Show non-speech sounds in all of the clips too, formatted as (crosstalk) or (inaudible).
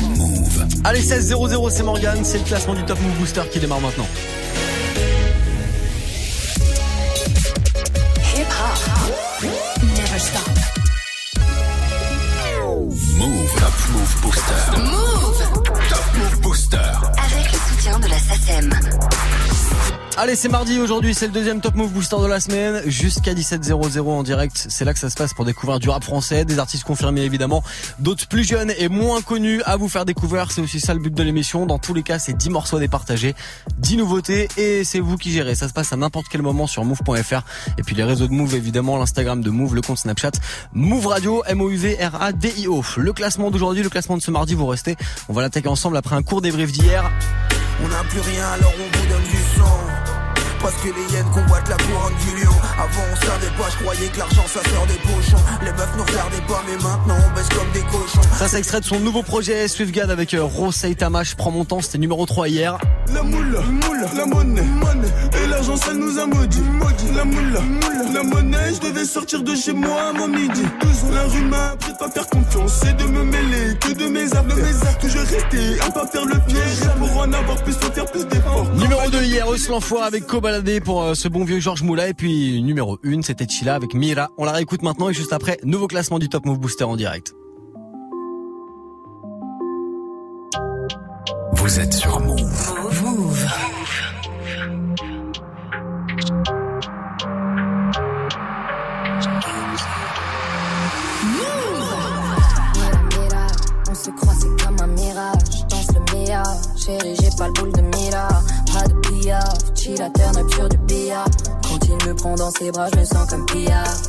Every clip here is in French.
Move. Allez, 16-0-0, c'est Morgan. C'est le classement du Top Move Booster qui démarre maintenant. Hip -hop. Never stop. Move. Top Move Booster. Move. Top Move Booster. Avec le soutien de la SACEM. Allez, c'est mardi aujourd'hui, c'est le deuxième Top Move Booster de la semaine, jusqu'à 17.00 en direct. C'est là que ça se passe pour découvrir du rap français, des artistes confirmés évidemment, d'autres plus jeunes et moins connus à vous faire découvrir. C'est aussi ça le but de l'émission. Dans tous les cas, c'est 10 morceaux à départager, 10 nouveautés et c'est vous qui gérez. Ça se passe à n'importe quel moment sur move.fr et puis les réseaux de Move évidemment, l'Instagram de Move, le compte Snapchat, Move Radio, M-O-U-V-R-A-D-I-O. Le classement d'aujourd'hui, le classement de ce mardi, vous restez. On va l'attaquer ensemble après un court débrief d'hier. On n'a plus rien alors on vous donne parce que les hyènes convoitent la couronne du lion. Avant on savait pas, je croyais que l'argent ça sort des pochons. Les meufs nous regardaient pas mais maintenant on baisse comme des cochons. Ça c'est extrait de son nouveau projet Swiftgad avec euh, Rosé Tamash. Prends mon temps, c'était numéro 3 hier. La moule, moule, la monnaie, monnaie. Et l'argent ça nous a maudit, maudit La moule, moule, la monnaie Je devais sortir de chez moi à mon midi La rue m'a appris de pas faire confiance Et de me mêler que de mes affaires, de mes Je restais à pas faire le piège. Pour en avoir plus, faut faire plus d'efforts. Numéro 2 hier, Eus l'enfoiré avec Koba pour euh, ce bon vieux Georges Moula. Et puis numéro 1, c'était Chila avec Mira. On la réécoute maintenant et juste après, nouveau classement du Top Move Booster en direct. Vous êtes sur Move. Move. On se croit, c'est comme un mirage. Danse le meilleur. Chérie, j'ai pas le boule de Mira. Piaf. Chilla, turn up sur du billard. Quand il me prend dans ses bras, je me sens comme piaf.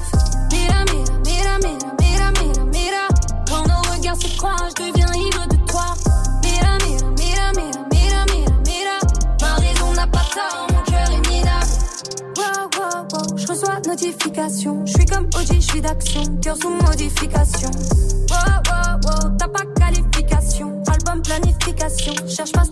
Mira, mira, mira, mira, mira, mira, mira. Quand nos regards se croisent, je deviens ivre de toi. Mira, mira, mira, mira, mira, mira, mira. Ma raison n'a pas tort, mon cœur est minable. Wow, wow, wow, je reçois notification. Je suis comme OG, je suis d'action. Cœur sous modification. Wow, wow, wow, t'as pas qualification. Album planification, cherche pas.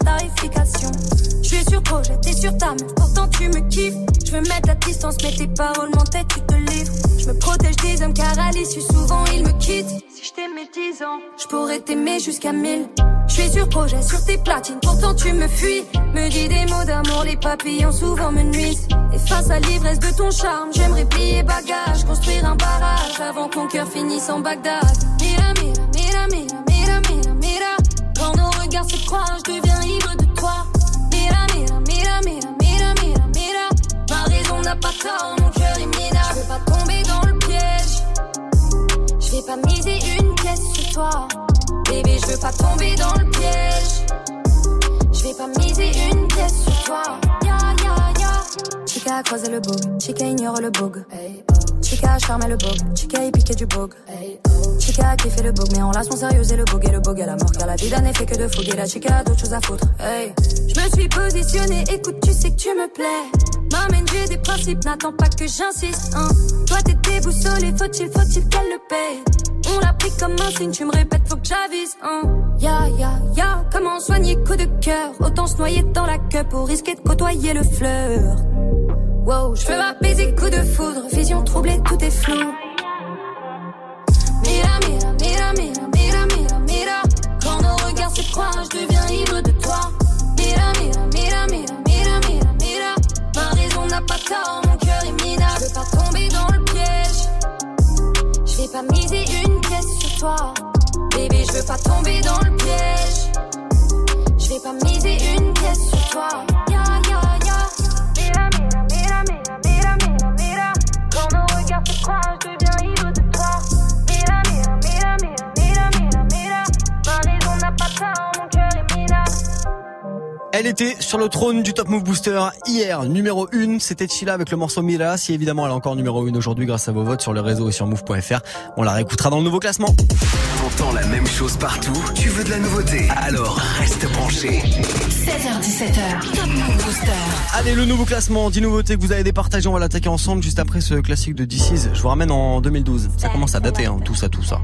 Je suis sur projet, t'es sur ta pourtant tu me kiffes. Je veux mettre la distance, mais tes paroles m'entêtent, tu te livres. Je me protège des hommes car à l'issue souvent ils me quittent. Si je t'aimais 10 ans, je pourrais t'aimer jusqu'à 1000. Je suis sur projet, sur tes platines, pourtant tu me fuis. Me dis des mots d'amour, les papillons souvent me nuisent. Et face à l'ivresse de ton charme, j'aimerais plier bagage, construire un barrage avant qu'on cœur finisse en Bagdad. Mira, mira, mira, mira, mira, mira, mira. Quand nos regards se croisent, je deviens ivre de Mon est minable. Je veux pas tomber dans le piège. Je vais pas miser une pièce sur toi. Bébé, je veux pas tomber dans le piège. Je vais pas miser une pièce sur toi. Ya. Chica a croisé le bug, Chica ignore le oh. Chica a charmé le bug, Chica y piqué du oh. Chica a kiffé le bug, mais en relation sérieuse et le bug et le bug à la mort. Car la vie d'un fait que de fouguer. La chica a d'autres choses à foutre. Hey. Je me suis positionnée, écoute, tu sais que tu me plais. M'amène, j'ai des principes, n'attends pas que j'insiste. Hein. Toi t'es déboussolé, faut-il, faut-il qu'elle le paye. On l'a pris comme un signe, tu me répètes, faut que j'avise. Hein. Ya, ya, ya, comment soigner coup de cœur? Autant se noyer dans la queue pour risquer de côtoyer le fleur. Wow, je veux apaiser coup de foudre, vision troublée, tout est flou. Mira, mira, mira, mira, mira, mira, mira. Quand nos regards se croisent, je deviens ivre de toi. Mira, mira, mira, mira, mira, mira, mira. Ma raison n'a pas tort, mon cœur est minable. Je veux pas tomber dans le piège. Je vais pas miser une pièce sur toi. Bébé, je veux pas tomber dans le piège. Je vais pas miser une pièce sur toi. Elle était sur le trône du Top Move Booster hier, numéro 1, c'était Chila avec le morceau Mira. Si évidemment elle est encore numéro 1 aujourd'hui grâce à vos votes sur le réseau et sur move.fr, on la réécoutera dans le nouveau classement. T'entends la même chose partout, tu veux de la nouveauté, alors reste branché. 16h17h, Top Move Booster. Allez, le nouveau classement, 10 nouveautés que vous avez départagées, on va l'attaquer ensemble juste après ce classique de DC's. Je vous ramène en 2012. Ça commence à dater, hein, tout ça, tout ça.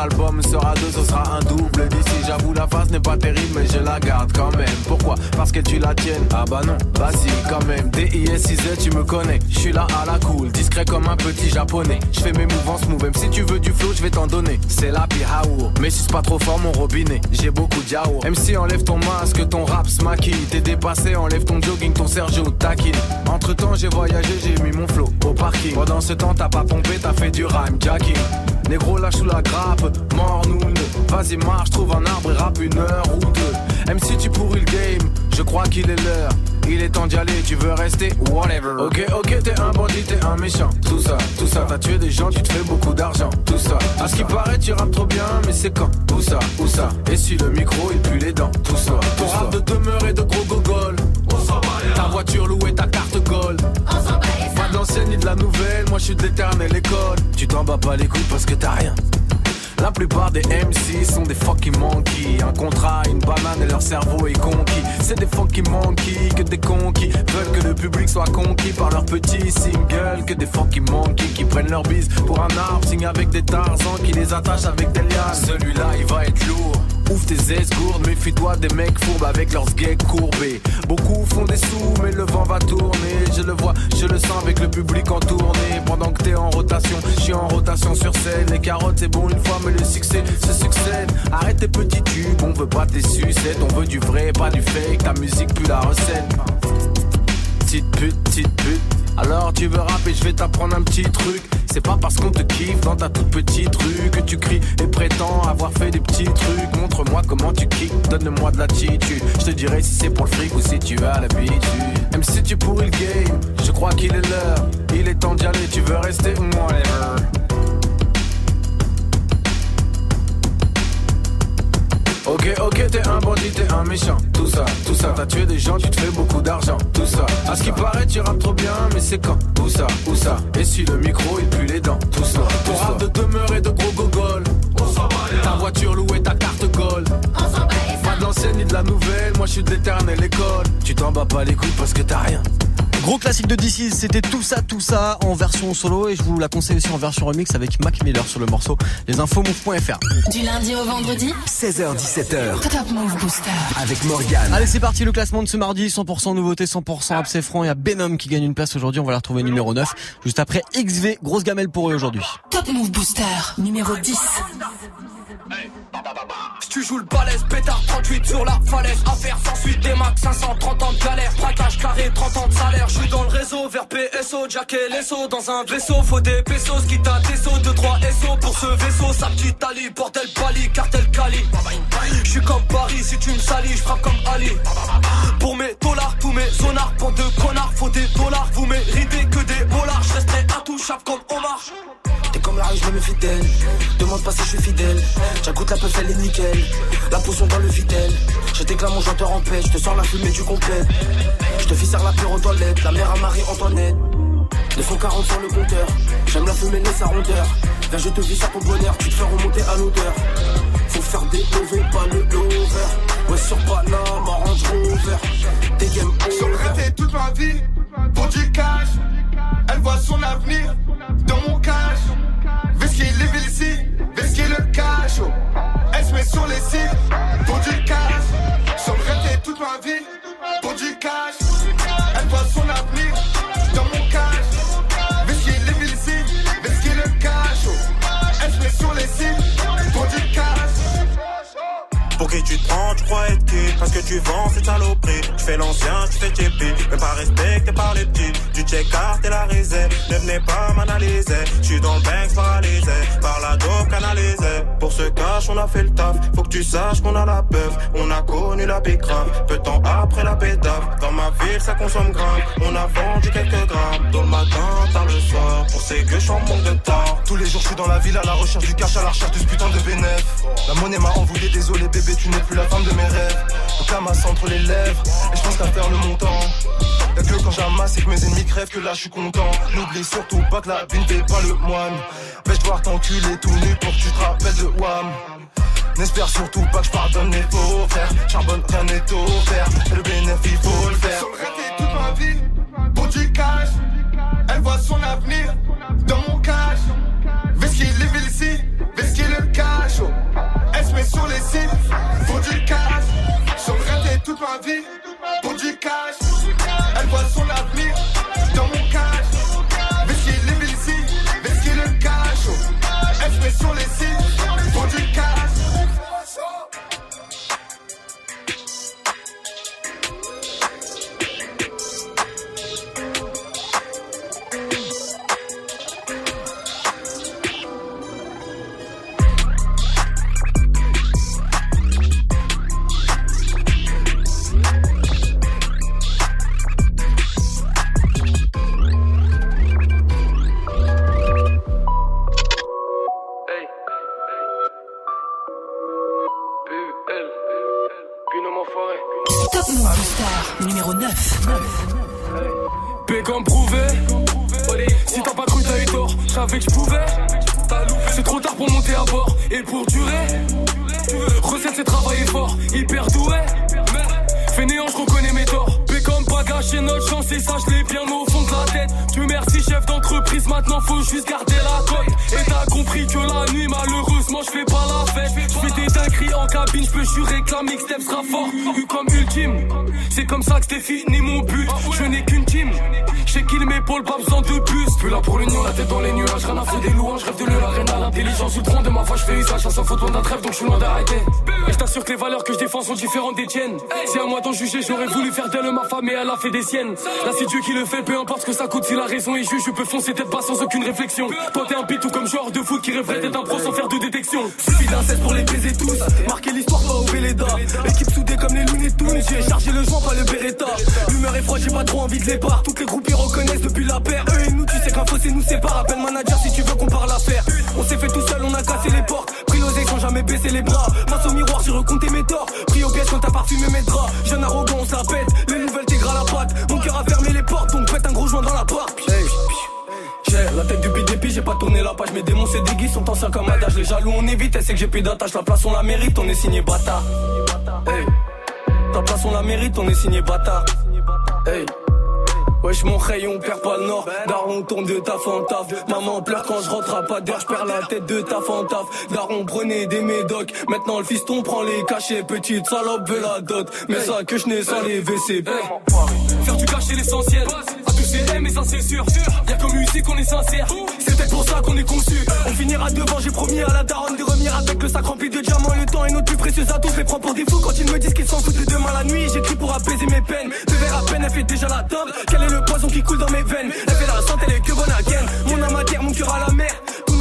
Album sera deux, ce sera un double d'ici. J'avoue, la face n'est pas terrible, mais je la garde quand même. Pourquoi? Parce que tu la tiennes. Ah bah non, vas-y quand même. D-I-S-I-Z, tu me connais. Je suis là à la cool, discret comme un petit japonais. Je fais mes mouvements smooth, même si tu veux du flow, je vais t'en donner. C'est la pihaour, mais si c'est pas trop fort mon robinet. J'ai beaucoup de Même si enlève ton masque, ton rap smacky. T'es dépassé, enlève ton jogging, ton Sergio taquine. Entre temps, j'ai voyagé, j'ai mis mon flow au parking. Pendant ce temps, t'as pas pompé, t'as fait du rhyme jacking. Négro lâche sous la grappe, mort nous Vas-y marche, trouve un arbre et rappe une heure ou deux Même si tu pourris le game, je crois qu'il est l'heure il est temps d'y aller, tu veux rester, whatever. Ok, ok, t'es un bandit, t'es un méchant. Tout ça, tout ça, t'as tué des gens, tu te fais beaucoup d'argent. Tout ça, à ce qui paraît, tu rappes trop bien, mais c'est quand? Où ça, où ça? Et si le micro, il pue les dents. Tout ça, ton rap de demeurer de gros gogol. Ta voiture louée, ta carte gold. Pas de l'ancienne ni de la nouvelle, moi je suis de l'éternelle école. Tu t'en bats pas les couilles parce que t'as rien. La plupart des MC sont des fucking monkeys. Un contrat, une banane et leur cerveau est conquis. C'est des fucking monkeys que des conquis veulent que le public soit conquis par leurs petits singles. Que des fucking monkeys qui prennent leur bise pour un arbre, signent avec des tarzans qui les attachent avec des lianes. Celui-là, il va être lourd. Ouvre tes esgourdes, méfie-toi des mecs fourbes avec leurs gays courbés. Beaucoup font des sous, mais le vent va tourner. Je le vois, je le sens avec le public en tournée. Pendant que t'es en rotation, je suis en rotation sur scène. Les carottes, c'est bon une fois, mais le succès se succède. Arrête tes petits tubes, on veut pas tes sucettes. On veut du vrai, pas du fake. Ta musique, plus la recette. Petite pute, petite pute. Alors tu veux rapper, je vais t'apprendre un petit truc. C'est pas parce qu'on te kiffe dans ta toute petite rue que tu cries et prétends avoir fait des petits trucs. Montre-moi comment tu kicks, donne-moi de l'attitude. Je te dirai si c'est pour le fric ou si tu as l'habitude. Même si tu pourris le game, je crois qu'il est l'heure. Il est temps d'y aller, tu veux rester ou. Ok, ok, t'es un bandit, t'es un méchant. Tout ça, tout ça, t'as tué des gens, tu te fais beaucoup d'argent. Tout ça, à ce qui paraît, tu rappes trop bien, mais c'est quand? Où ça, où ça? Et si le micro, il pue les dents. Tout ça, ton rap de demeurer de gros gogol. Ta voiture louée, ta carte gold. Pas de ni de la nouvelle, moi je suis de l'éternelle école. Tu t'en bats pas les couilles parce que t'as rien. Gros classique de DC, c'était tout ça, tout ça en version solo et je vous la conseille aussi en version remix avec Mac Miller sur le morceau. Les infos move.fr. Du lundi au vendredi 16h17h. Top Move Booster. Avec Morgan. Allez, c'est parti le classement de ce mardi, 100% nouveauté, 100% abcès franc. Il y a Benom qui gagne une place aujourd'hui, on va la retrouver numéro 9. Juste après XV, grosse gamelle pour eux aujourd'hui. Top Move Booster, numéro 10. Si tu joues le balèze, pétard 38 sur la falaise. Affaire sans suite, des max 530 ans de galère. Braquage carré, 30 ans de salaire. Je suis dans le réseau vers PSO, Jack et Lesso. Dans un vaisseau, faut des pesos. Qui t'a des sauts, 2-3 SO pour ce vaisseau. Sa petite Ali, bordel Bali, cartel Cali. Je suis comme Paris, si tu me salis, je frappe comme Ali. Pour mes dollars, tous mes zonards, bande de connards, faut des dollars. Vous méritez que des dollars, je resterai intouchable comme Omar. T'es comme la je me fidèle. Demande pas si je suis fidèle. J'agoute la peuf, elle est nickel. La potion dans le vitel. Je t'éclame mon chanteur en paix. Je te sors la fumée du complet. Je te fais la pure aux toilettes. La mère à Marie-Antoinette. 240 sur le compteur. J'aime la fumée, mais sa rondeur. Viens, je te vis sur ton bonheur. Tu te fais remonter à l'odeur. Faut faire des lovés, pas le lover. Ouais, sur Panama, Range Rover. Des game over. toute ma vie pour du cash. Elle voit son avenir dans mon cash. Vesky les ici, Vesky le cash. Elle se met sur les sites pour du cash. J'aurais toute ma vie Pour qui tu te prends, tu crois être qui? Parce que tu vends cette saloperie. Tu fais l'ancien, tu fais tiépi Mais pas respecté par les petits. Tu check carte et la réserve Ne venez pas m'analyser. Je suis dans le bank paralysé. Par la dope canalisée. Pour ce cash on a fait le taf. Faut que tu saches qu'on a la peuf On a connu la grave Peu de temps après la pétave Dans ma ville ça consomme grave. On a vendu quelques grammes. Dans le matin, tard le soir. Pour ces que je manque de temps Tous les jours je suis dans la ville à la recherche du cash À la recherche de ce putain de bénéf La monnaie m'a envoyé désolé bébé tu n'es plus la femme de mes rêves. Donc la entre les lèvres, et je pense qu'à faire le montant. Y'a que quand j'amasse et que mes ennemis crèvent que là je suis content. N'oublie surtout pas que la vie n'est pas le moine. Vais-je devoir t'enculer tout nu pour que tu te rappelles de Wam. N'espère surtout pas que je pardonne les faux frères. Charbonne, rien n'est offert. Et le bénéfice, faut le faire. Toute ma vie pour du cash. Elle voit son avenir dans mon cash. Vestier les villes vestier le cachot. Elle se met sur les sites pour du cash. J'en regrettais toute ma vie pour du cash. Elle voit son avenir. Hyper doué. Fainéant, je reconnais mes torts. P comme pas gâcher notre chance et ça, je l'ai bien au fond de la tête. Dieu merci, chef d'entreprise, maintenant faut juste garder la cote. Et t'as compris que la nuit, malheureusement, je fais pas la fête. Je fais des dingueries en cabine, je peux jurer que la mixtape sera fort. Eu comme ultime, c'est comme ça que c'était fini mon but. Je n'ai qu'une team. J'ai qu'il m'épaule, pas besoin de plus. Plus là pour l'union, la tête dans les nuages. Rien à foutre des louanges, rêve de le l'arène l'intelligence du tronc de ma foi, je fais usage. À 100 faute loin d'un trêve, donc je suis loin d'arrêter. Et je t'assure que les valeurs que je défends sont différentes des tiennes. Si à moi d'en juger, j'aurais voulu faire d'elle ma femme et elle a fait des siennes. Là, c'est Dieu qui le fait, peu importe ce que ça coûte. Si la raison est juge, je peux foncer tête pas sans aucune réflexion. Toi, t'es un pit tout comme joueur de foot qui rêverait d'être un pro sans faire de détection. Suffit d'un 16 pour les baiser tous. Marquer l'histoire, pas au Véleda. Équipe soudée comme les Looney Tunes. J'ai chargé le joint, pas le Beretta. L'humeur est froide, j'ai pas trop envie de les part. Toutes les groupes ils reconnaissent depuis la paire. Eux et nous, tu sais qu'un fossé nous sépare. Appelle manager si tu veux qu'on parle affaire. On s'est fait tout seul, on a cassé les portes. Pris l'oseille sans jamais baisser les bras. Face au miroir, j'ai recompté mes torts. Pris au piège quand t'as parfumé mes draps. Jeune arrogant, on se pète. Les nouvelles t'égras la patte. Mon cœur a fermé les portes, donc pète un gros joint dans la porte. J'ai la tête du BDP, j'ai pas tourné la page. Mes démons, c'est des guises, sont anciens comme adage. Les jaloux, on évite, elle sait que j'ai plus d'attache. La place, on la mérite, on est signé bâtard. Hey. Ta place, on la mérite, on est signé bâtard. Hey. Wesh mon rayon, on perd pas le nord Daron tourne de taf en taf Maman pleure quand je rentre à pas d'air Je perds la tête de taf en taf Daron prenait des médocs Maintenant le fiston prend les cachets Petite salope veut la dot Mais ça que je n'ai sans les WC Faire du cash, c'est l'essentiel. Mais ça c'est sûr. Y'a comme musique, on est sincère. C'est peut-être pour ça qu'on est conçu. On finira devant, j'ai promis à la daronne de revenir avec le sac rempli de diamants. Le temps est notre plus précieux atout. Les prends pour des fous quand ils me disent qu'ils s'en foutent de demain la nuit. J'écris pour apaiser mes peines. Deux verres à peine, elle fait déjà la table. Quel est le poison qui coule dans mes veines? Elle fait la santé, elle est que bonne à. Mon âme à terre, mon cœur à la mer.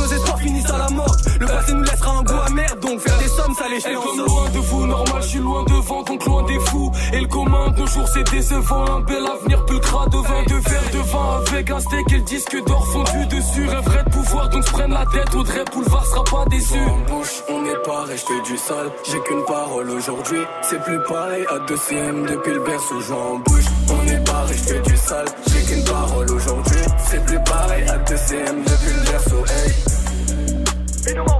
Nos espoirs finissent à la mort. Le passé nous laissera un goût amer. Donc faire des sommes, ça les Elle comme loin de vous, normal, je suis loin devant, donc loin des fous. Et le commun jours, c'est décevant. Un bel avenir, pulcra de vin, de verre de vin avec un steak et le disque d'or fondu dessus. Rêverait de pouvoir, donc se prenne la tête. Audrey Boulevard sera pas déçu. En bouche, on n'est pas resté du sale. J'ai qu'une parole aujourd'hui. C'est plus pareil à 2 CM depuis le berceau. En bouche, on n'est pas resté du sale. J'ai qu'une parole aujourd'hui. C'est plus pareil à 2 CM depuis le berceau. Hey. Et nous enfoirés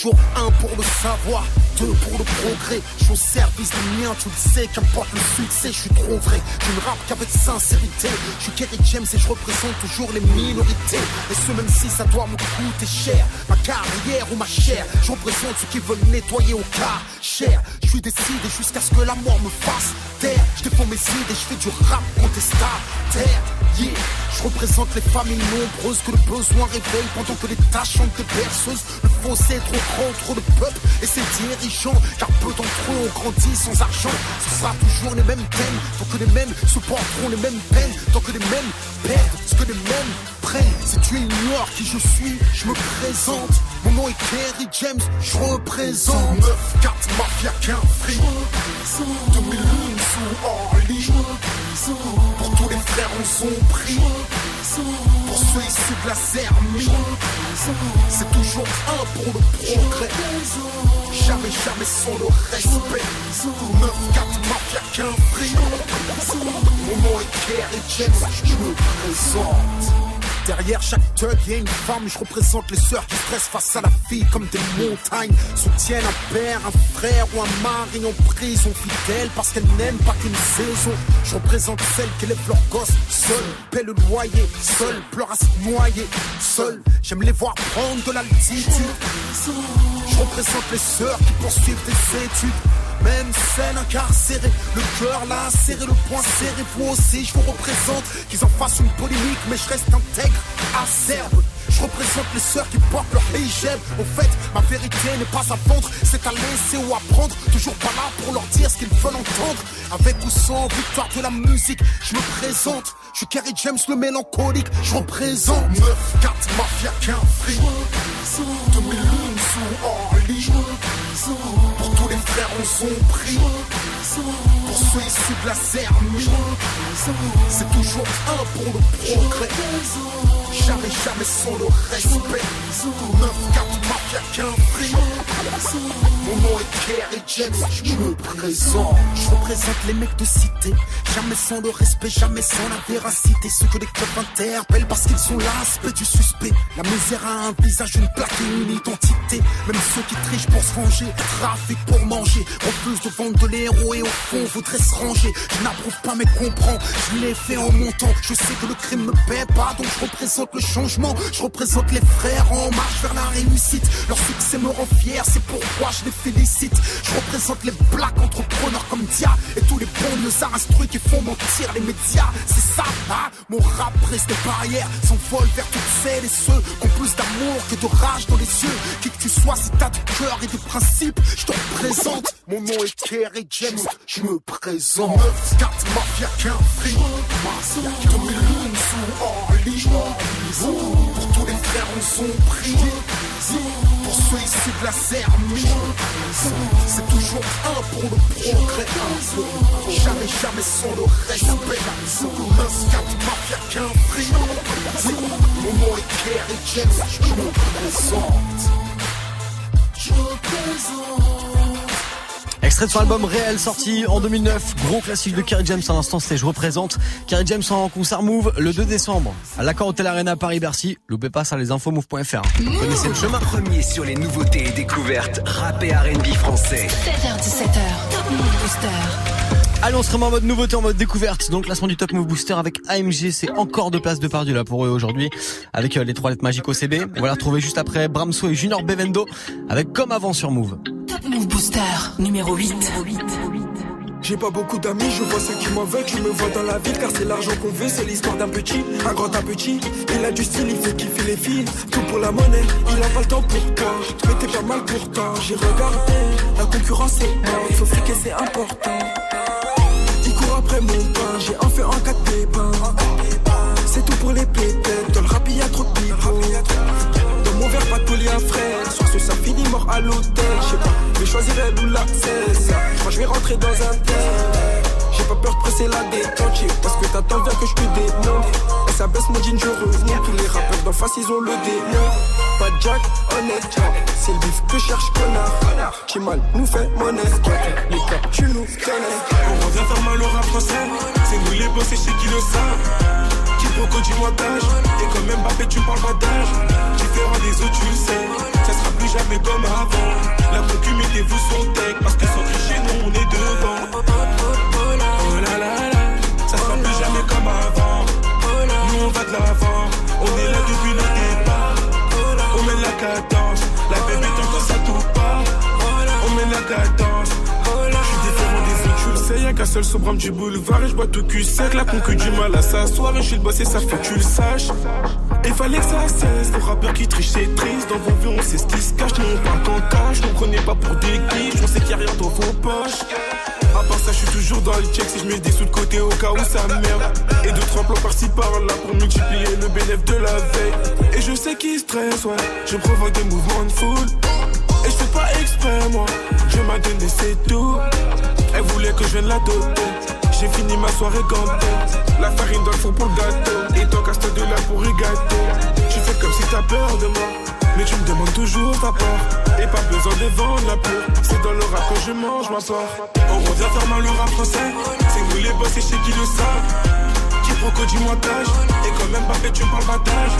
toujours un pour le savoir, deux pour le progrès. Je suis au service des miens, tu le sais, qu'importe le succès, je suis trop vrai. Je ne rappe qu'avec sincérité. Je suis Kerry James et je représente toujours les minorités. Et ce même si ça doit me coûter cher, ma carrière ou ma chair. Je représente ceux qui veulent nettoyer au cas cher. Je suis décidé jusqu'à ce que la mort me fasse taire. Je défends mes idées, je fais du rap contestataire. Je représente les familles nombreuses que le besoin réveille pendant que les tâches sont des berceuses. Le fossé est trop grand, trop de peuple et ses dirigeants. Car peu d'entre eux ont grandi sans argent. Ce sera toujours les mêmes thèmes, tant que les mêmes supporteront les mêmes peines, tant que les mêmes perdent ce que les mêmes vrai, si tu ignores qui je suis, je me présente. Mon nom est Kerry James, je représente 9, 4, mafia, qu'un free 2001 sous Orly Pour tous les frères on son prix Pour ceux issus de la Zermie C'est toujours un pour le progrès. Jamais, jamais sans le respect. 9, 4, mafia, qu'un free Mon nom est Kerry James, je me présente Derrière chaque thug, y a une femme. Je représente les sœurs qui stressent face à la vie comme des montagnes. Soutiennent un père, un frère ou un mari en prison fidèle parce qu'elles n'aiment pas qu'une saison. Je représente celles qui élèvent leurs gosses seules, paient le loyer, seules, pleurent à se noyer, seules. J'aime les voir prendre de l'altitude. Je représente les sœurs qui poursuivent des études. Même scène incarcérée, le cœur là serré, le poing serré, vous aussi je vous représente. Qu'ils en fassent une polémique mais je reste intègre, acerbe. Je représente les sœurs qui portent leur hijab. Au fait, ma vérité n'est pas à vendre. C'est à laisser ou à prendre. Toujours pas là pour leur dire ce qu'ils veulent entendre. Avec ou sans victoire de la musique Je me présente. Je suis Kerry James le mélancolique. Je représente. 9, 4, mafia, qu'un free 2001 sous Pour tous les frères on son Pour ceux issus de la Zermie C'est toujours un pour le progrès. Jamais, jamais sans le respect. 9, 4, mafia, qu'un prix Mon nom est Kerry James, je me présente. Je représente les mecs de cité Jamais sans le respect, jamais sans la véracité. Ceux que les clubs interpellent parce qu'ils sont l'aspect du suspect. La misère a un visage, une plaque et une identité. Même ceux qui trichent pour se ranger Trafic pour manger. Refusent de vendre de l'héros et au fond voudraient se ranger. Je n'approuve pas mais comprends Je l'ai fait en montant. Je sais que le crime me paie pas Donc je représente le changement. Je représente les frères en marche vers la réussite Leur succès me rend fier C'est pourquoi je les félicite. Je représente les blacks entrepreneurs comme Dia. Et tous les bons nœuds instruits qui font mentir les médias. C'est ça, hein Mon rap brise des barrières. S'envole vers toutes celles et ceux Qui ont plus d'amour que de rage dans les yeux. Qui que tu sois si t'as du cœur et des principes Je te représente Mon nom est Kerry James Je me présente. 9, 4, mafia, qu'un free 2001 sous Orly Pour tous les frères on son prix Pour ceux issus de la Zermie C'est toujours un pour le progrès Jamais, jamais sans le respect. 9, 4, mafia, qu'un prix nom est Kerry James Je me présente. Je représente Extrait de son album réel sorti en 2009, gros classique de Kerry James à l'instant, c'est Je représente. Kerry James en concert Move le 2 décembre à l'accord Hotel Arena Paris-Bercy. Loupez pas ça les infos move.fr. Vous connaissez le chemin. Premier sur les nouveautés et découvertes rap et R&B français. 7h17h, Top Move Booster. Allez, on se remet en mode nouveauté, en mode découverte. Donc, classement du Top Move Booster avec AMG. C'est encore deux places de perdu là pour eux aujourd'hui. Avec euh, les trois lettres magiques OCB. On va la retrouver juste après Bramso et Junior Bevendo. Avec comme avant sur Move. Top Move Booster, numéro 8. J'ai pas beaucoup d'amis, je vois ceux qui m'en veulent, je me vois dans la ville car c'est l'argent qu'on veut, c'est l'histoire d'un petit, un grand un petit. Il a du style, il fait kiffer les filles, tout pour la monnaie, il a pas le temps pour toi, mais t'es pas mal pourtant. J'ai regardé, la concurrence c'est morte, faut friquer c'est important. Après mon pain, j'ai en fait en quatre pépins. C'est tout pour les pépettes, dans le rap y'a trop de pipeaux. Dans mon verre, pas de un frère. Sur ce, ça finit mort à l'hôtel. Je sais pas, je vais choisir elle ou la cesse. Je je vais rentrer dans un tel. J'ai pas peur de presser la détente. Parce que t'attends bien que je te dénonce. Et ça baisse mon jean, je remonte. Tous les rappeurs d'en face, ils ont le démon. Pas de Jack, honnête. C'est le bif que cherche, connard. Mal nous fait monnaie. Les cas, tu nous connais. On revient faire mal au rap français. C'est nous les boss et chez qui le savent. Qui pourquoi du montage. Et quand même Mbappé, tu parles pas d'âge. Différent des autres, tu le sais. Ça sera plus jamais comme avant. La concu, mettez-vous son tech. Parce que sans tricher, nous on est devant. Avant. Nous on va de l'avant. On est là depuis le départ. On mène la cadence. La bébé tant que ça tout pas. On mène la cadence. Je suis différent des autres, tu le sais, y'a qu'un seul sobrame du boulevard et je bois tout cul sec, la concu du mal à s'asseoir et je suis le boss et ça faut que tu le saches. Et fallait que ça cesse, les rappeurs qui trichent c'est triste, dans vos vues on sait ce qui se cache, nous on parle qu'en cash, nous prenez pas pour des clips, on sait qu'il y a rien dans vos poches. À part ça, je suis toujours dans le check si je mets des sous de côté au cas où ça merde. Et d'autres emplois par-ci par-là pour multiplier le bénéfice de la veille. Et je sais qui stresse, ouais. Je provoque des mouvements de foule. Et je fais pas exprès, moi. Je m'a donné, c'est tout. Elle voulait que je vienne la doter. J'ai fini ma soirée gantée. La farine dans le fond pour le gâteau. Et toi, casse de là pour y gâteau. Tu fais comme si t'as peur de moi. Mais tu me demandes toujours ta part. Et pas besoin de vendre la peur. C'est dans le rap que je mange ma part. On revient faire mal le rap français. C'est nous les boss et chez qui le savent. Qui proco du montage. Et quand même pas fait, tu me parles battage.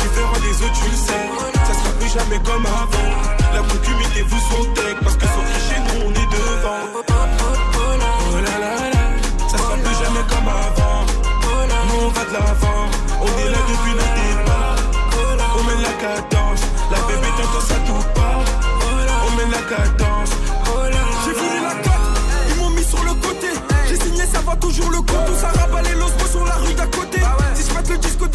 Tu feras des autres, tu le sais. Ça sera plus jamais comme avant. La concubité vous sont tech. Parce que sans chez nous, on est devant. Oh là là là. Ça sera plus jamais comme avant. Nous, on va de l'avant. On est là depuis le départ. On met la cadence. Ça tout pas. On met la cadence. J'ai voulu la carte, ils m'ont mis sur le côté. J'ai signé, ça va toujours le coup. Tout ça rabat les losbos sur la rue d'à côté. Si le disque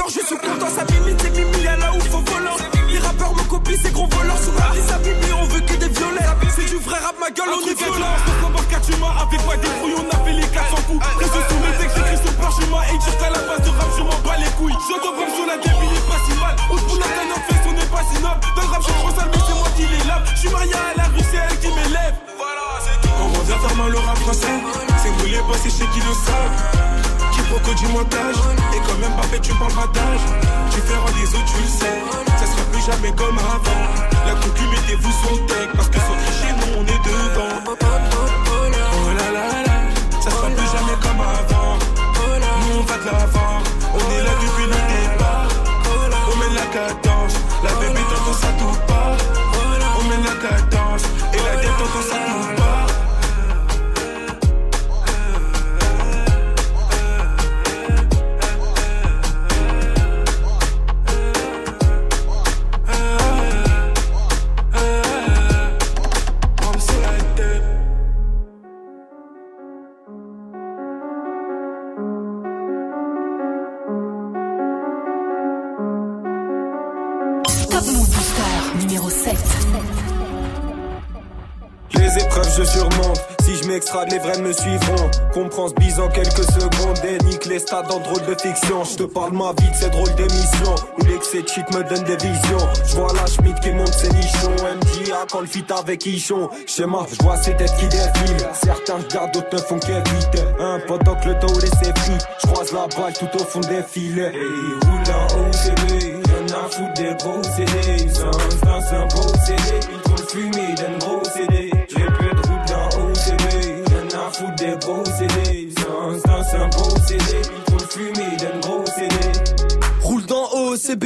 Tu feras des autres, tu le sais. Ça sera plus jamais comme avant. La concu, mettez-vous son tech. Parce que sans tricher, nous on est devant. Les vrais me suivront. Comprends ce bise en quelques secondes Et nique les stades en drôle de fiction. Je te parle ma vie de ces drôles d'émissions. Où l'excès de me donne des visions. Je vois la Schmidt qui monte ses nichons. MJA quand le fit avec Ichon. Schéma, je vois ces têtes qui défilent. Certains regardent, d'autres ne font qu'éviter. Un pendant que le dos laissé free. Je croise la balle tout au fond des filets. Et roule en OCB Y'en a foutre des gros CD Sans, un beau CD Ils trouvent fumé d'un gros gros CD dans un beau CD d'un gros CD Roule dans OCB,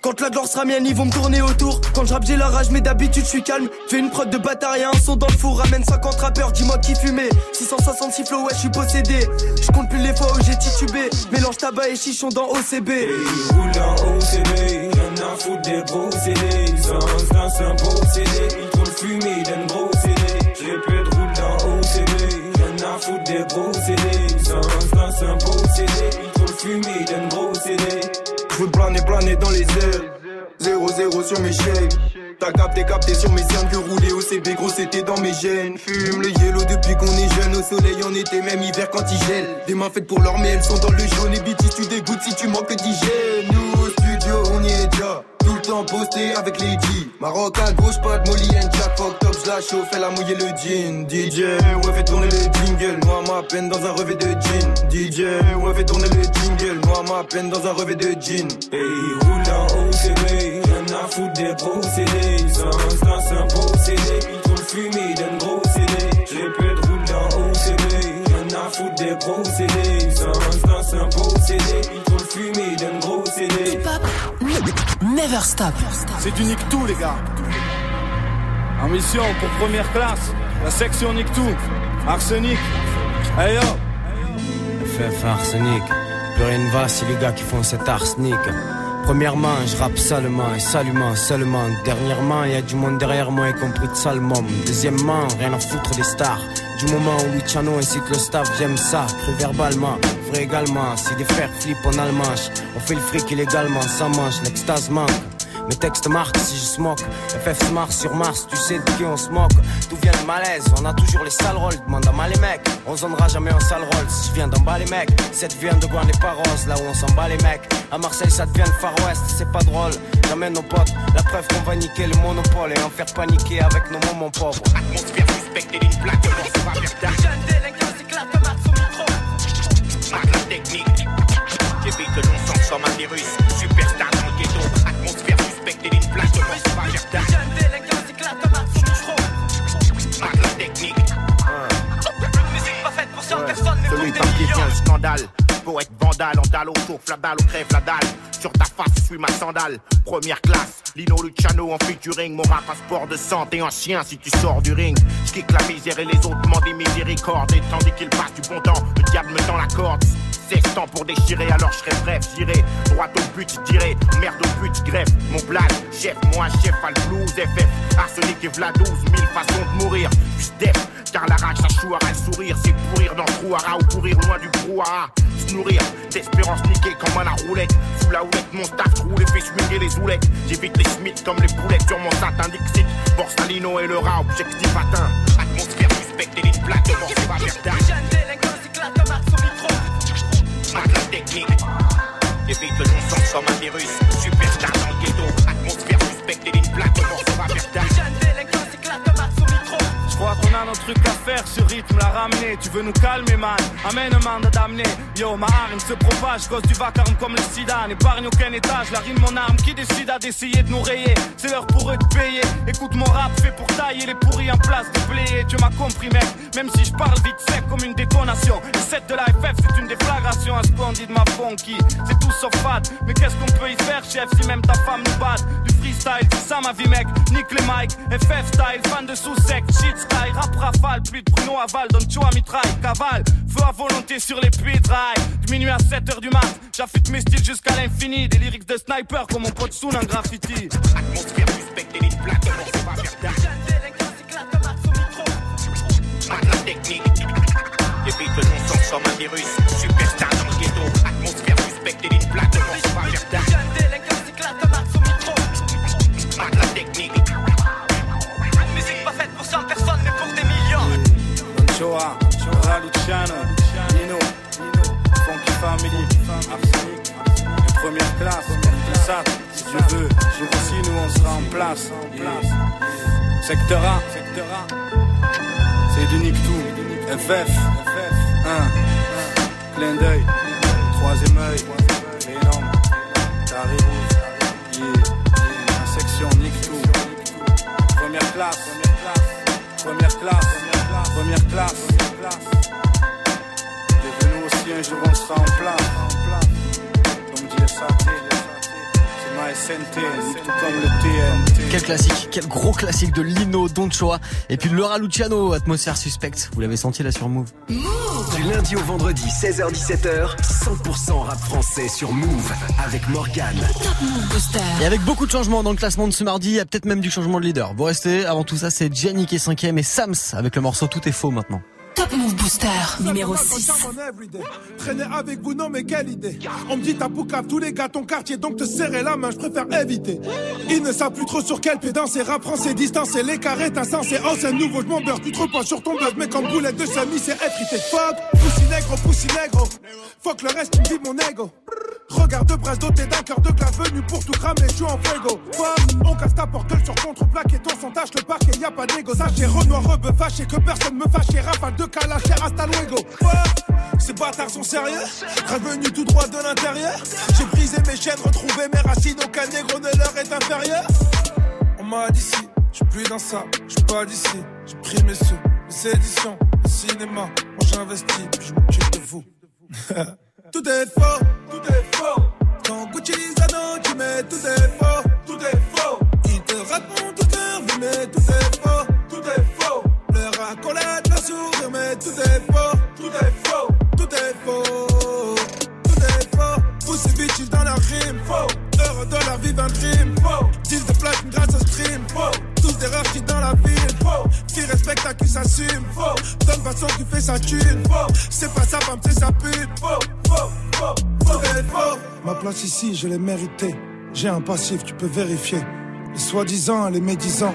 quand la gloire sera mienne, ils vont me tourner autour. Quand je rappe, j'ai la rage, mais d'habitude, je suis calme. Fais une prod de bâtard et un son dans le four. Ramène 50 rappeurs, dis-moi qui fumait. 666 flow, ouais, je suis possédé. Je compte plus les fois où j'ai titubé. Mélange tabac et chichon dans OCB. roule en OCB, y'en a foutre des gros CD. Sans, dans un beau CD, ils trouvent fumé d'un gros CD. Peu de roule dans OCB, y'en a foutre des gros CD. Dans un CD, ils trouvent fumé d'un planer, dans les airs. 0-0 sur mes shakes. T'as capté, capté sur mes cernes que rouler au CB, gros c'était dans mes gènes. Fume le yellow depuis qu'on est jeune, au soleil en été, même hiver quand il gèle. Des mains faites pour l'or, mais elles sont dans le jaune. Et bitch, tu dégoûtes si tu manques d'hygiène. Déjà. Tout le temps posté avec les G. Maroc à gauche, pas de Molly and Jack. Fuck top, je la chauffe, elle a mouillé le jean. DJ, ouais, fais tourner le jingle. Moi, ma peine dans un revêt de jean. DJ, ouais, fais tourner le jingle. Moi, ma peine dans un revêt de jean. Et il roule en OCB, y'en a foutre des gros CD. Sans, dans un beau CD, ils trouvent fumé d'un gros CD. J'ai peu de roule en OCB, y'en a foutre des gros CD. Sans, dans un beau CD, ils trouvent fumé d'un gros CD. Never stop. C'est du nique tout, les gars. En mission pour première classe, la section nique tout. Arsenic, Hey yo FF arsenic, plus rien ne va si les gars qui font cet arsenic. Premièrement, je rappe salement et salument seulement. Dernièrement, y a du monde derrière moi, y compris de Salmon. Deuxièmement, rien à foutre des stars. Du moment où Luciano incite le staff, j'aime ça, plus verbalement, vrai également. Si des frères flippent en allemand, on fait le fric illégalement, ça mange, l'extase manque. Mes textes marquent si je smoke. FF Mars sur Mars, tu sais de qui on se moque. D'où vient le malaise? On a toujours les sales rôles. Demande à mal les mecs. On zonnera jamais en sale rôle. Si je viens d'en bas les mecs. Cette vient de Gouin les Paros, là où on s'en bat les mecs. À Marseille, ça devient le Far West. C'est pas drôle. J'amène nos potes. La preuve qu'on va niquer le monopole et en faire paniquer avec nos moments pauvres. Atmosphère suspectée d'une plaque de va faire technique. J'évite que l'on s'en un virus. Celui par qui vient le scandale. Poète vandale, en dalle autour, fladal, ou crève la dalle. Sur ta face, je suis ma sandale. Première classe, Lino Luciano en featuring. Mon rap passeport de santé en chien si tu sors du ring. Je la misère et les autres demandent des miséricordes. Et tandis qu'il passe du bon temps, le diable me tend la corde. Temps pour déchirer, alors je serai bref, j'irai droit au but, dirai merde au but, greffe mon blast, chef, moi chef, al blues, FF, arsenic et v'la 12 mille façons de mourir, def, car la rage, ça chouera le sourire, c'est pourrir dans le trou ou courir loin du brouhaha, se nourrir d'espérance niquée comme à la roulette, sous la houlette, mon staff roule et fait swinguer les oulettes, j'évite les smiths comme les boulettes sur mon satin Dixit, Borsalino et le rat, objectif atteint, atmosphère suspecte et les plaques de mort, c'est pas technique. Évite le non-sens comme un virus. Trucs à faire, ce rythme l'a ramené. Tu veux nous calmer, man? Amène un mandat d'amener. Yo, ma harine se propage, cause du vacarme comme le sida. N'épargne aucun étage, la rime mon arme qui décide à d'essayer de nous rayer. C'est l'heure pour eux de payer. Écoute mon rap fait pour tailler les pourris en place de player. Tu m'as compris, mec. Même si je parle vite sec comme une détonation. Le set de la FF, c'est une déflagration. Un splendide, ma funky. C'est tout sauf fade. Mais qu'est-ce qu'on peut y faire, chef, si même ta femme nous bat Du freestyle, ça ma vie, mec. Nick les mic, FF style, fan de sous-sec, shit sky, rap rafale, plus de Bruno Aval, donne à mitraille, cavale, feu à volonté sur les puits de minuit à 7h du mat, j'affûte mes styles jusqu'à l'infini, des lyrics de sniper comme mon pote Soon en graffiti. Atmosphère suspecte, élite plate, on va faire la technique, évite le non-sens comme un virus, superstar dans le ghetto, atmosphère suspecte, élite plate, on va faire la technique. Joa, Joa Luciano, Nino, Funky Family, Arsenic, première classe, ça, si tu veux, jour aussi nous on sera en place. Secteur A, Secteur A, c'est du Nick tout, FF, 1, plein d'œil, troisième œil, énorme, carré yeah, section Nick tout, première classe, première classe. Première classe. Devenu aussi un jour on sera en place. Comme dit SAT. C'est ma SNT, tout comme le TNT. Quel classique, quel gros classique de Lino, Don Choa. Et puis Laura Luciano, atmosphère suspecte. Vous l'avez senti là sur Move. Du lundi au vendredi, 16h17h, 100% rap français sur Move avec Morgan. Et avec beaucoup de changements dans le classement de ce mardi, il y a peut-être même du changement de leader. Vous restez, avant tout ça, c'est Jenny qui est cinquième et Sams avec le morceau Tout est faux maintenant. Booster numéro 6. Traîner avec vous, non mais quelle idée. On me dit t'as poucave tous les gars ton quartier, donc te serrer la main, je préfère éviter. Ils ne savent plus trop sur quel pied danser, rap français, distance et les carrés, t'as sensé. Oh c'est nouveau, je m'embeurre, tu te reposes sur ton buzz, mais comme boulette de semi, c'est être Fuck, négro, poussi négro. Fuck le reste, me mon ego. Regarde de presse doté d'un cœur de classe venu pour tout cramer, je suis en fuego. On casse ta porte sur contre-plaque et ton tâche le parquet, y a pas d'égo. Sachez Renoir, rebeu, fâché que personne me fâche, rafale de calache, hasta luego. Ces bâtards sont sérieux, revenu tout droit de l'intérieur. J'ai brisé mes chaînes, retrouvé mes racines, aucun négro ne leur est inférieur. On m'a dit si, je plus dans ça, je pas d'ici. J'ai pris mes sous, les séditions, le cinéma. Moi j'investis, puis je m'occupe de vous. (laughs) tout est faux, tout est faux. Quand Gucci Zano, tu mets tout est faux, tout est faux. Ils te racontent toute leur vie, mais tout est faux, tout est faux. Leur accolade, leur sourire, mais tout est faux, tout est faux, tout est faux. Tout est faux, poussez bitches dans la rime, faux. Heure de la vie d'un crime, faux. 10 de plaque grâce au stream, faux terreur, dans la ville. Qui respecte à qui s'assume. Donne façon qui fait sa thune. C'est pas ça, va me sa pute. Ma place ici, je l'ai méritée. J'ai un passif, tu peux vérifier. Les soi-disant, les médisants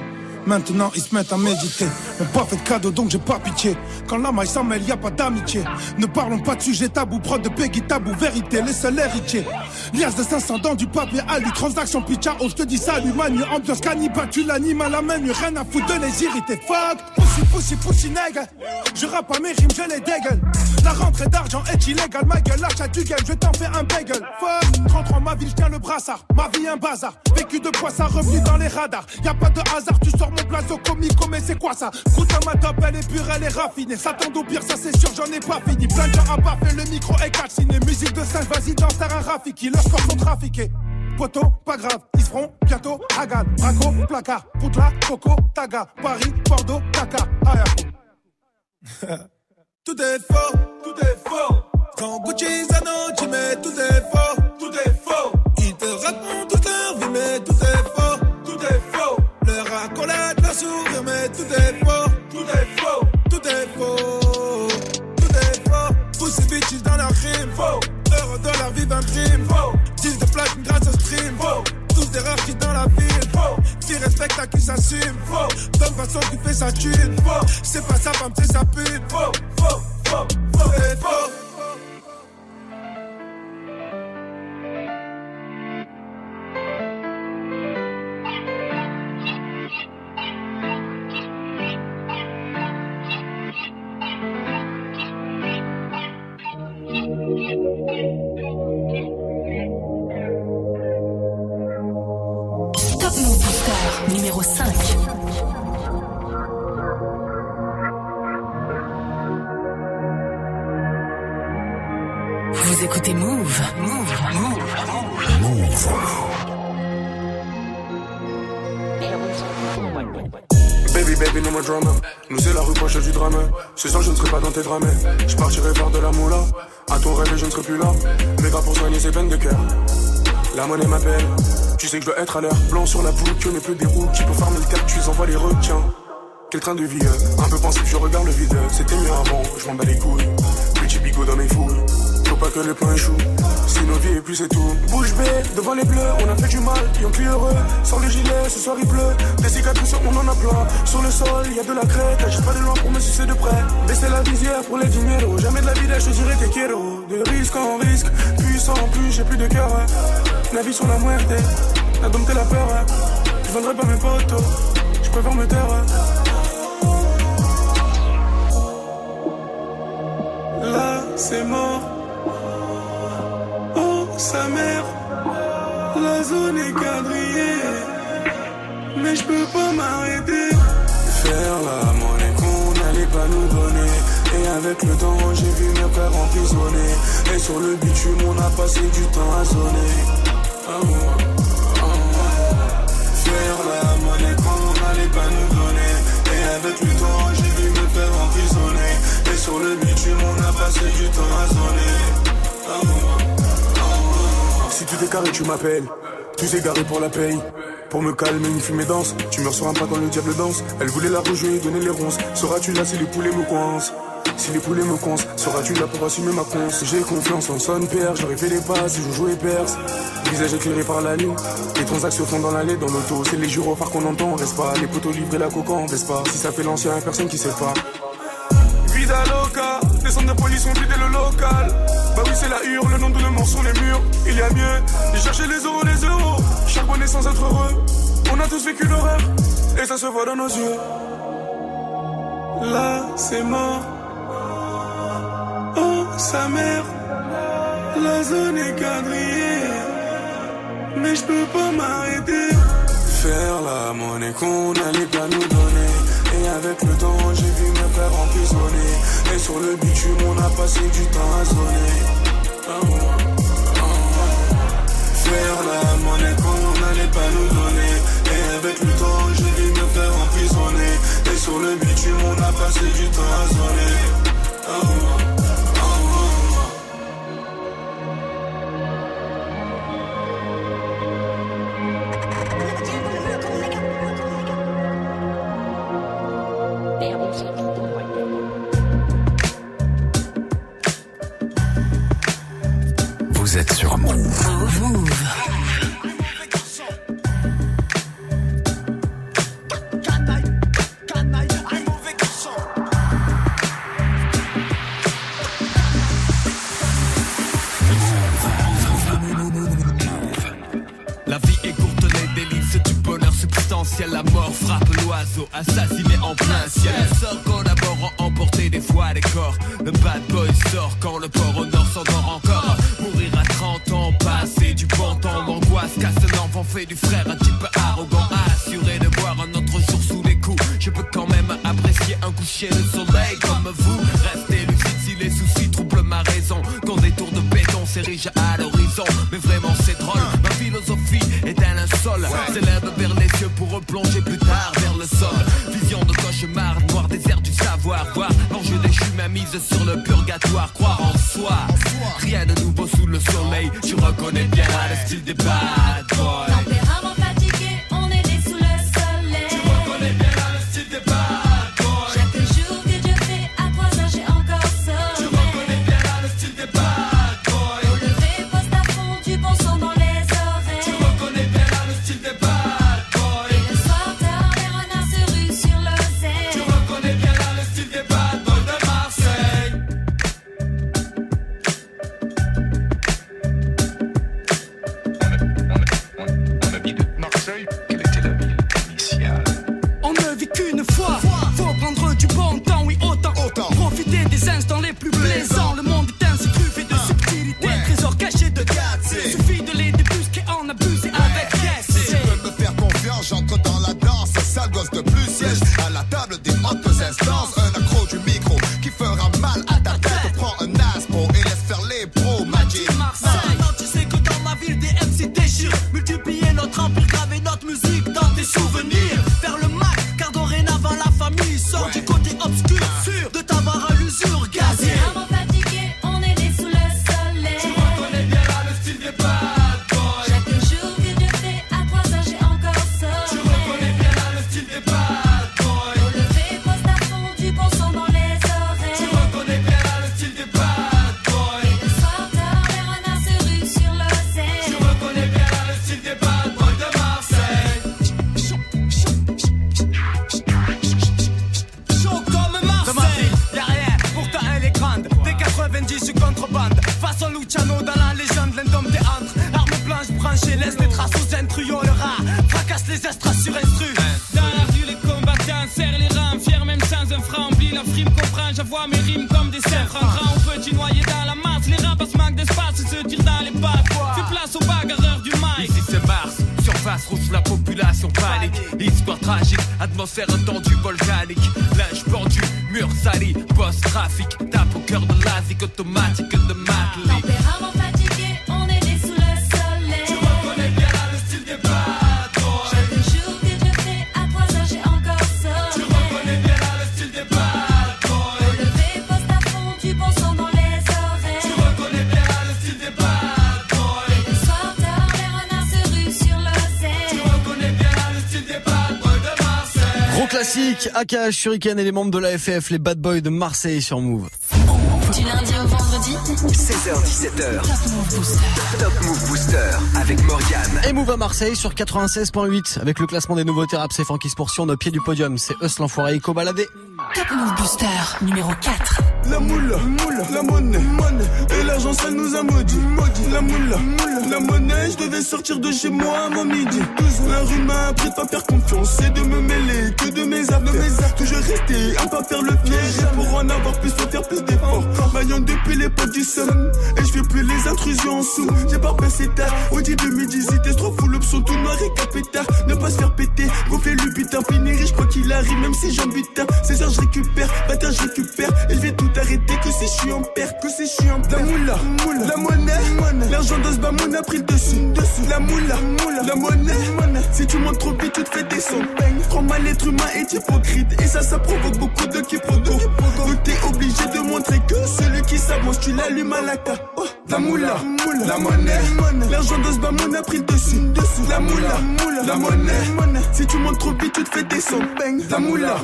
Maintenant ils se mettent à méditer. On pas fait de cadeau donc j'ai pas pitié. Quand la maille s'en pas d'amitié. Ne parlons pas de sujet tabou, prod de Peggy tabou, vérité, les seuls héritiers. Lias de 500 dans du papier alu, transaction pitcha, oh je te dis salut, manu, ambiance cannibale, tu l'animes à la main, rien à foutre de les irriter. Fuck, pussy, pussy, pussy, nègre. Je rappe à mes rimes, je les dégueule. La rentrée d'argent est illégale, ma gueule, l'achat du game, je t'en fais un bagel. Fuck, 33 ma ville, je tiens le brassard. Ma vie un bazar, vécu de quoi ça revenu dans les radars. Y a pas de hasard, tu sors mon plateau comico, mais c'est quoi ça? Goûte à ma top, elle est pure, elle est raffinée. Ça tombe au pire, ça c'est sûr, j'en ai pas fini. Plein de gens à pas fait le micro est calciné. Musique de 5, vas-y, danse, un Rafiki. Leurs corps sont trafiqués. Poto, pas grave, ils se feront bientôt. Hagan, Braco, placard, Poutla, Coco, Taga, Paris, Bordeaux, Dakar. (laughs) tout est faux, tout est faux. Quand Gucci Zano, tu mets tout est faux, tout est faux. Ils te racontent toute leur vie, mais tout est faux, tout est faux. Leur accolade, la sourire, mais tout est faux, tout est faux, tout est faux, tout est faux. Pussy bitches dans la rime, faux. Heureux de leur vie d'un crime, faux. Deal de platine grâce au stream, faux. Des rares qui dans la ville. Qui respecte à qui s'assume. Donne façon qui fait sa thune. C'est pas sa femme, c'est sa pute. Tes. Je partirai faire de la moula. À ton rêve, je ne serai plus là. Mais pas pour soigner ces peines de cœur. La monnaie m'appelle. Tu sais que je dois être à l'heure. Blanc sur la poule, que n'est plus des roues. Qui peut farmer le cactus, envoie les requins. Quel train de vie, euh, un peu pensif, je regarde le vide. C'était mieux avant, je m'en bats les couilles. Petit bigot dans mes fouilles. Pas que le plan échoue. Si nos vies et puis c'est tout. Bouche bée, devant les bleus, on a fait du mal, ils ont plus heureux. Sans le gilet, ce soir il pleut. Des cicatrices, on en a plein. Sur le sol, y a de la crête. Agite pas de loin pour me sucer de près. Baisser la visière pour les dineros. Jamais de la vida, je te dirais tes kéros. De risque en risque, puissant en plus, j'ai plus de cœur. La vie sur la muerte, la dompté la peur. Je vendrai pas mes potos, je préfère me taire. hein. Là, c'est mort. Sa mère. La zone est quadrillée. Mais je peux pas m'arrêter. Faire la monnaie qu'on n'allait pas nous donner. Et avec le temps, j'ai vu mes frères emprisonnés. Et sur le bitume, on a passé du temps à sonner. Ah, ouais, ah, ouais. Faire la monnaie qu'on n'allait pas nous donner. Et avec le temps, j'ai vu mes frères emprisonnés. Et sur le bitume, on a passé du temps à sonner. Ah, ouais, ah, tu t'es carré, tu m'appelles. Tu t'es garé pour la paye. Pour me calmer, une fumée danse. Tu meurs sur un pas quand le diable danse. Elle voulait la rejouer, donner les ronces. Seras-tu là si les poulets me coincent? Si les poulets me coincent, seras-tu là pour assumer ma conce? J'ai confiance en son père, j'aurais fait les passes, je jouais perse. Visage éclairé par la lune. Les transactions font dans l'allée, dans l'auto. C'est les gyrophares qu'on entend, reste pas? Les poteaux livrés, la coca, on baisse pas? Si ça fait l'ancien, personne qui sait pas. Les centres de police ont vidé le local. Bah oui, c'est la hure, le nom de le sur les murs. Il y a mieux, j'ai cherché les euros, les euros. Charbonner sans être heureux. On a tous vécu l'horreur, et ça se voit dans nos yeux. Là, c'est mort. Oh, sa mère. La zone est quadrillée. Mais je peux pas m'arrêter. Faire la monnaie qu'on n'allait pas nous donner. Et avec le temps, j'ai vu mes frères emprisonnés. Et sur le bitume, on a passé du temps à sonner. Ah, ah, ouais. Faire la monnaie qu'on n'allait pas nous donner. Et avec le temps, j'ai vu mes frères emprisonnés. Et sur le bitume, on a passé du temps à sonner. la population panique. Histoire tragique, atmosphère tendue volcanique. Linge pendu, mur sali, post-trafic. Tape au cœur de l'asique automatique de Matley Aka, Shuriken et les membres de la FF, les bad boys de Marseille sur Move. Du lundi au vendredi 16h17h Top Move Booster avec Morgan Et Move à Marseille sur 96.8 avec le classement des nouveautés rap c'est Francky Sportion au pied du podium. C'est Us l'enfoiré Eco baladé. Top Move Booster numéro 4 La moule, la monnaie, et l'argent ça nous a maudit, La moule, la monnaie, je devais sortir de chez moi à mon midi. La rue m'a appris de pas faire confiance et de me mêler que de mes affaires. Toujours rester à pas faire le piège pour en avoir plus faut faire plus d'efforts. Maillon depuis les potes du sun et je fais plus les intrusions en sous. J'ai pas passé tard, au midi, c'était trop fou l'option tout noir et capétard. Ne pas se faire péter, gonfler le butin, finir je crois qu'il arrive même si j'en butin. C'est ça je récupère, bâtard je récupère et je vais tout arrêter que c'est je suis en perte, que c'est. La moula, la monnaie, l'argent de ce bamoun a pris le dessus, dessus. La moula, la monnaie, si tu montes trop vite tu te fais descendre. Prends mal l'être humain est hypocrite et ça ça provoque beaucoup de quiproquos. Donc t'es obligé de montrer que celui qui s'avance tu l'allumes à la carte. Oh, la moula, la monnaie, l'argent de ce bamoun a pris le dessus, dessus. La moula, la monnaie, si tu montes trop vite tu te fais descendre. La moula,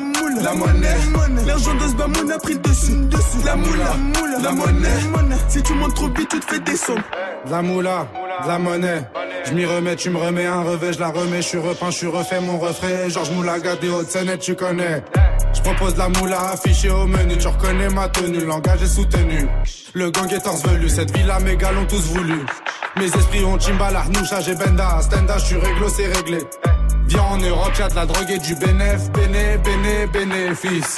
la monnaie, l'argent de ce bamoun a pris le dessus, dessus. La moula, la monnaie. Si tu montes trop vite, tu te fais descendre. de la moula, la monnaie. Je m'y remets, tu me remets un revêt, je la remets, je suis repeint, je suis refait mon refrain. Georges Moulaga des Hautes-Seine, tu connais. Je propose la moula affichée au menu, tu reconnais ma tenue, langage est soutenu. Le gang est velu, cette villa mes gars l'ont tous voulu. Mes esprits ont Chimbala, Arnoucha, j'ai Benda, Stenda, je suis réglo, c'est réglé. Viens en Europe, y'a de la drogue et du bénéf, béné, béné, bénéfice.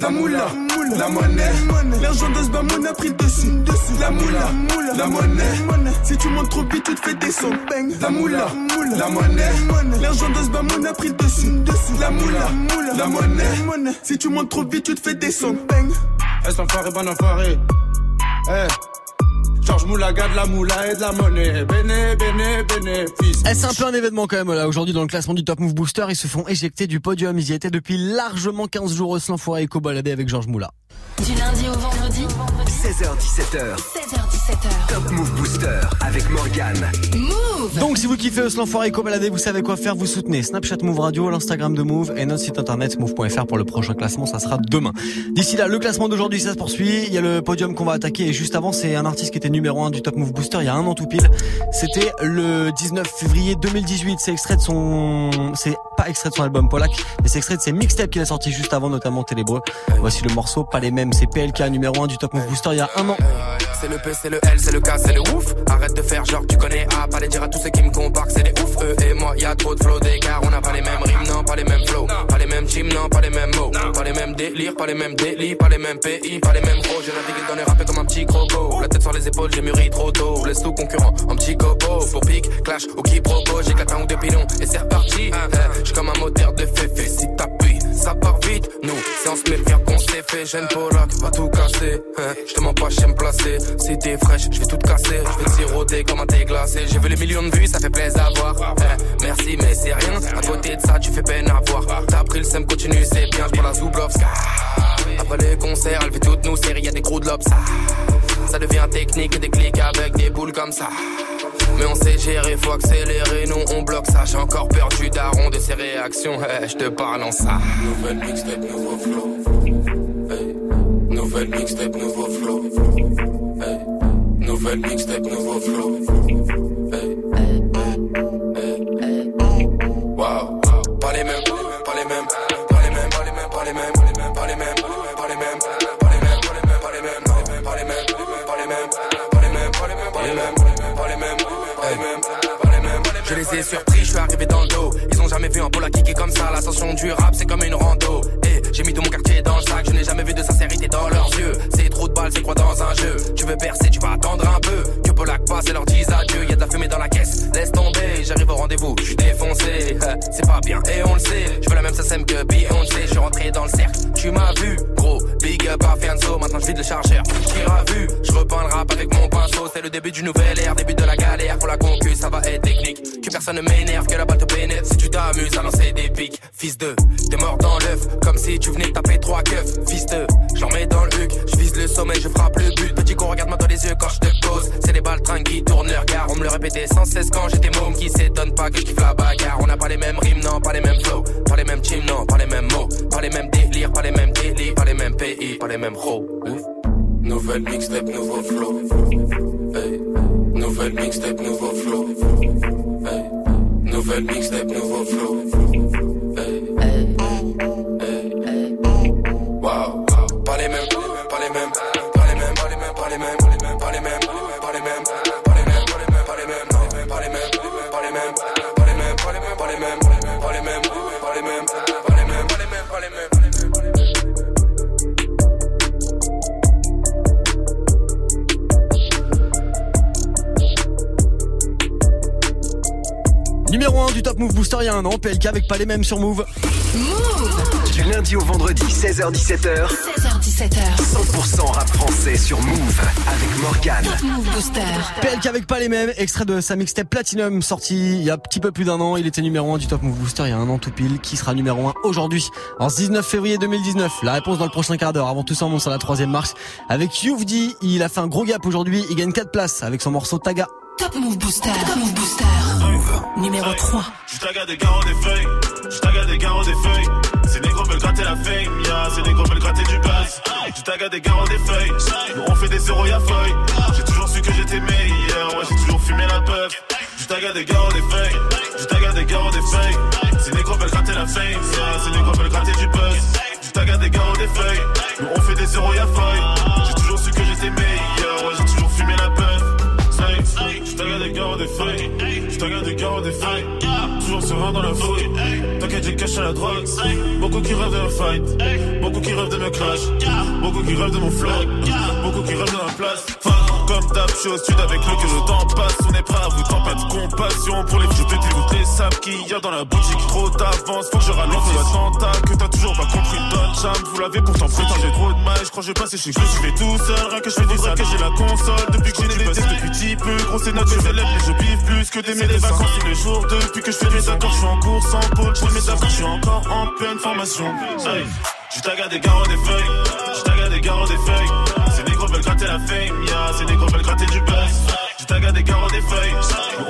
La moula, la monnaie, l'argent de ce bamon a pris dessus, La moula, la monnaie, si tu montes trop vite, tu te fais descendre. La moula, la monnaie, l'argent de ce bamon a pris dessus, La moula, la monnaie, si tu montes trop vite, tu te fais descendre. Eh, enfoiré, bon enfoiré. Eh. Georges Moulaga de la moula et de la monnaie. Béné, béné, bénéfice. C'est un peu un événement quand même là. Aujourd'hui dans le classement du Top Move Booster, ils se font éjecter du podium. Ils y étaient depuis largement 15 jours. Sans forêt et co-baladé avec Georges Moula. Du lundi au vendredi 16h17h. 16h17h. Top Move Booster avec Morgan. Move Donc si vous kiffez Oslan Forêt Baladé, vous savez quoi faire, vous soutenez Snapchat Move Radio, l'Instagram de Move et notre site internet move.fr pour le prochain classement, ça sera demain. D'ici là, le classement d'aujourd'hui ça se poursuit, il y a le podium qu'on va attaquer et juste avant, c'est un artiste qui était numéro 1 du Top Move Booster il y a un an tout pile. C'était le 19 février 2018, c'est extrait de son c'est pas extrait de son album Polak, mais c'est extrait de ses mixtapes qu'il a sorti juste avant notamment Télébreux. Voici le morceau, pas les mêmes, c'est PLK numéro 1 du Top Move Booster il y a un an. C'est le P, c'est le L, c'est le K, c'est le ouf. Arrête de faire genre tu connais A, pas les dire à tous ceux qui me comparent c'est des ouf. Eux et moi, y a trop de flow d'écart, on n'a pas les mêmes rimes, non, pas les mêmes flows. Pas les mêmes teams, non, pas les mêmes les mêmes délires, pas les mêmes délits, pas les mêmes pays, pas les mêmes gros. Je navigue dans les rappels comme un petit croco. La tête sur les épaules, j'ai mûri trop tôt. Laisse tout concurrent en petit copo. Pour pique, clash ou qui propose, j'éclate un ou deux pilons et c'est reparti. J'suis comme un moteur de féfé, si t'appuies, ça part vite. Nous, c'est en se méfiant qu'on s'est fait. Jeune Polak, va tout casser. Je te mens pas, j'aime placer. Si t'es fraîche, je vais tout casser. Je vais siroter comme un thé glacé. J'ai vu les millions de vues, ça fait plaisir à voir. Eh, merci, mais c'est rien. À côté de ça, tu fais peine à voir. T'as pris le sem, continue, c'est bien. J'prends la Zoublovska. Après les concerts, elle fait toutes nos séries, y'a des gros de lobes. Ça devient technique et des clics avec des boules comme ça. Mais on sait gérer, faut accélérer, nous on bloque ça. J'ai encore perdu daron de ses réactions, hey, je te parle en ça. Nouvelle mixtape, nouveau flow. Hey. Nouvelle mixtape, nouveau flow. Hey. Nouvelle mixtape, nouveau flow. Surpris, je suis arrivé dans le dos. Ils ont jamais vu un pôle à kicker comme ça. L'ascension du rap, c'est comme une rando. Et j'ai mis tout mon quartier dans le sac. Je n'ai jamais vu de sincérité dans leurs yeux. C'est trop de balles, c'est quoi dans un jeu? Tu veux percer, tu vas attendre un peu. Que Polak passe et leur dise adieu. Y a de la fumée dans la caisse. Laisse tomber, j'arrive au rendez-vous. Je suis défoncé, (laughs) c'est pas bien et on le sait. Je veux la même SSM que Beyoncé. Je suis rentré dans le cercle. Tu m'as vu, gros. Big up à Fianso. Maintenant je vide le chargeur. Tire à vue, je repeins le rap avec mon pinceau. C'est le début du nouvel ère, début de la galère. Pour la concu, ça va être technique. Que personne ne m'énerve, que la balle te pénètre. Si tu t'amuses à lancer des pics, fils de, t'es mort dans l'œuf. Comme si tu venais taper trois keufs, fils de. J'en mets dans le huc, je vise le sommet, je frappe le but. Petit con, regarde-moi dans les yeux quand je te pose. C'est des balles train qui tournent le regard. On me le répétait sans cesse quand j'étais môme qui s'étonne pas que je kiffe la bagarre. On n'a pas les mêmes rimes, non, pas les mêmes flows. Pas les mêmes teams, non, pas les mêmes mots. Pas les mêmes délires, pas les mêmes délits. Pas les mêmes pays, pas les mêmes. Nouvelle mixtape, nouveau flow. Nouvelle mixtape, nouveau flow. Nouvelle mixtape, nouveau flow. Booster il y a un an, PLK avec pas les mêmes sur Move. Du lundi au vendredi, 16h17h. 16h17h. 100% rap français. sur Move avec Morgan. Move Booster. PLK avec pas les mêmes, extrait de sa mixtape Platinum sorti il y a un petit peu plus d'un an. Il était numéro 1 du Top Move Booster il y a un an tout pile. Qui sera numéro 1 aujourd'hui En 19 février 2019. La réponse dans le prochain quart d'heure. Avant tout ça, on monte sur la troisième marche. Avec Youvdi, il a fait un gros gap aujourd'hui. Il gagne 4 places avec son morceau Taga. Top Move Booster. Top Move Booster. Numéro 3. Je taga des garants des feuilles. Je taga des garants des feuilles. C'est négro veulent gratter la fame, yeah. C'est négro veulent gratter du buzz. Je taga des garants des feuilles. Nous on fait des zéros y'a feuille. J'ai toujours su que j'étais meilleur. Ouais, j'ai toujours fumé la puff. Je taga des garants des feuilles. Je taga des garants des feuilles. C'est négro veulent gratter la fame, yeah. C'est négro veulent gratter du buzz. Je taga des garants des feuilles. Nous on fait des zéros y'a feuille. J'ai toujours su que j'étais meilleur. Ouais, j'ai toujours fumé la puff. Des garants des feuilles. Je taga des garants des feuilles. Toujours serein dans la fouille. T'inquiète, j'ai caché la drogue. Beaucoup qui rêvent de me fight. Beaucoup qui rêvent de me clash. Beaucoup qui rêvent de mon flow. Beaucoup qui rêvent de ma place. Comme d'hab, je suis au sud avec le que le temps passe. On est prêt à vous tant pas de compassion pour les vieux bébés. Vous les sables qu'il y a dans la boutique. Trop d'avance, faut que je ralentisse l'attentat. Que t'as toujours pas compris, Don Cham. Vous l'avez pourtant prétendu. J'ai trop de mal, je crois que je passer chez je suis tout seul. Rien que je fais du vrai que j'ai la console. Depuis que j'ai des tests depuis petit peu. Grosse notes, je élèves, mais je biffe plus que des mes vacances tous les jours. Depuis que je fais mes accords, je suis en course en pôle. Je fais mes accords, je suis encore en pleine formation. Hey. Je des garants des feuilles. Je des garants des feuilles. Veulent gratter la fame, yeah. Ces négros veulent gratter du buzz. Taga des garants des feuilles.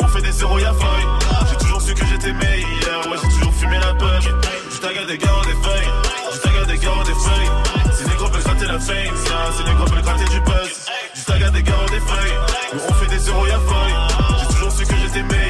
On fait des zéros, y'a feuille. J'ai toujours su que j'étais meilleur. Ouais, j'ai toujours fumé la. Je taga des garants des feuilles. Taga des garants des feuilles. Ces négros veulent gratter la fame, yeah. Ces négros veulent gratter du buzz. Taga des garants des feuilles. On fait des zéros, y'a feuille. J'ai toujours su que j'étais meilleur.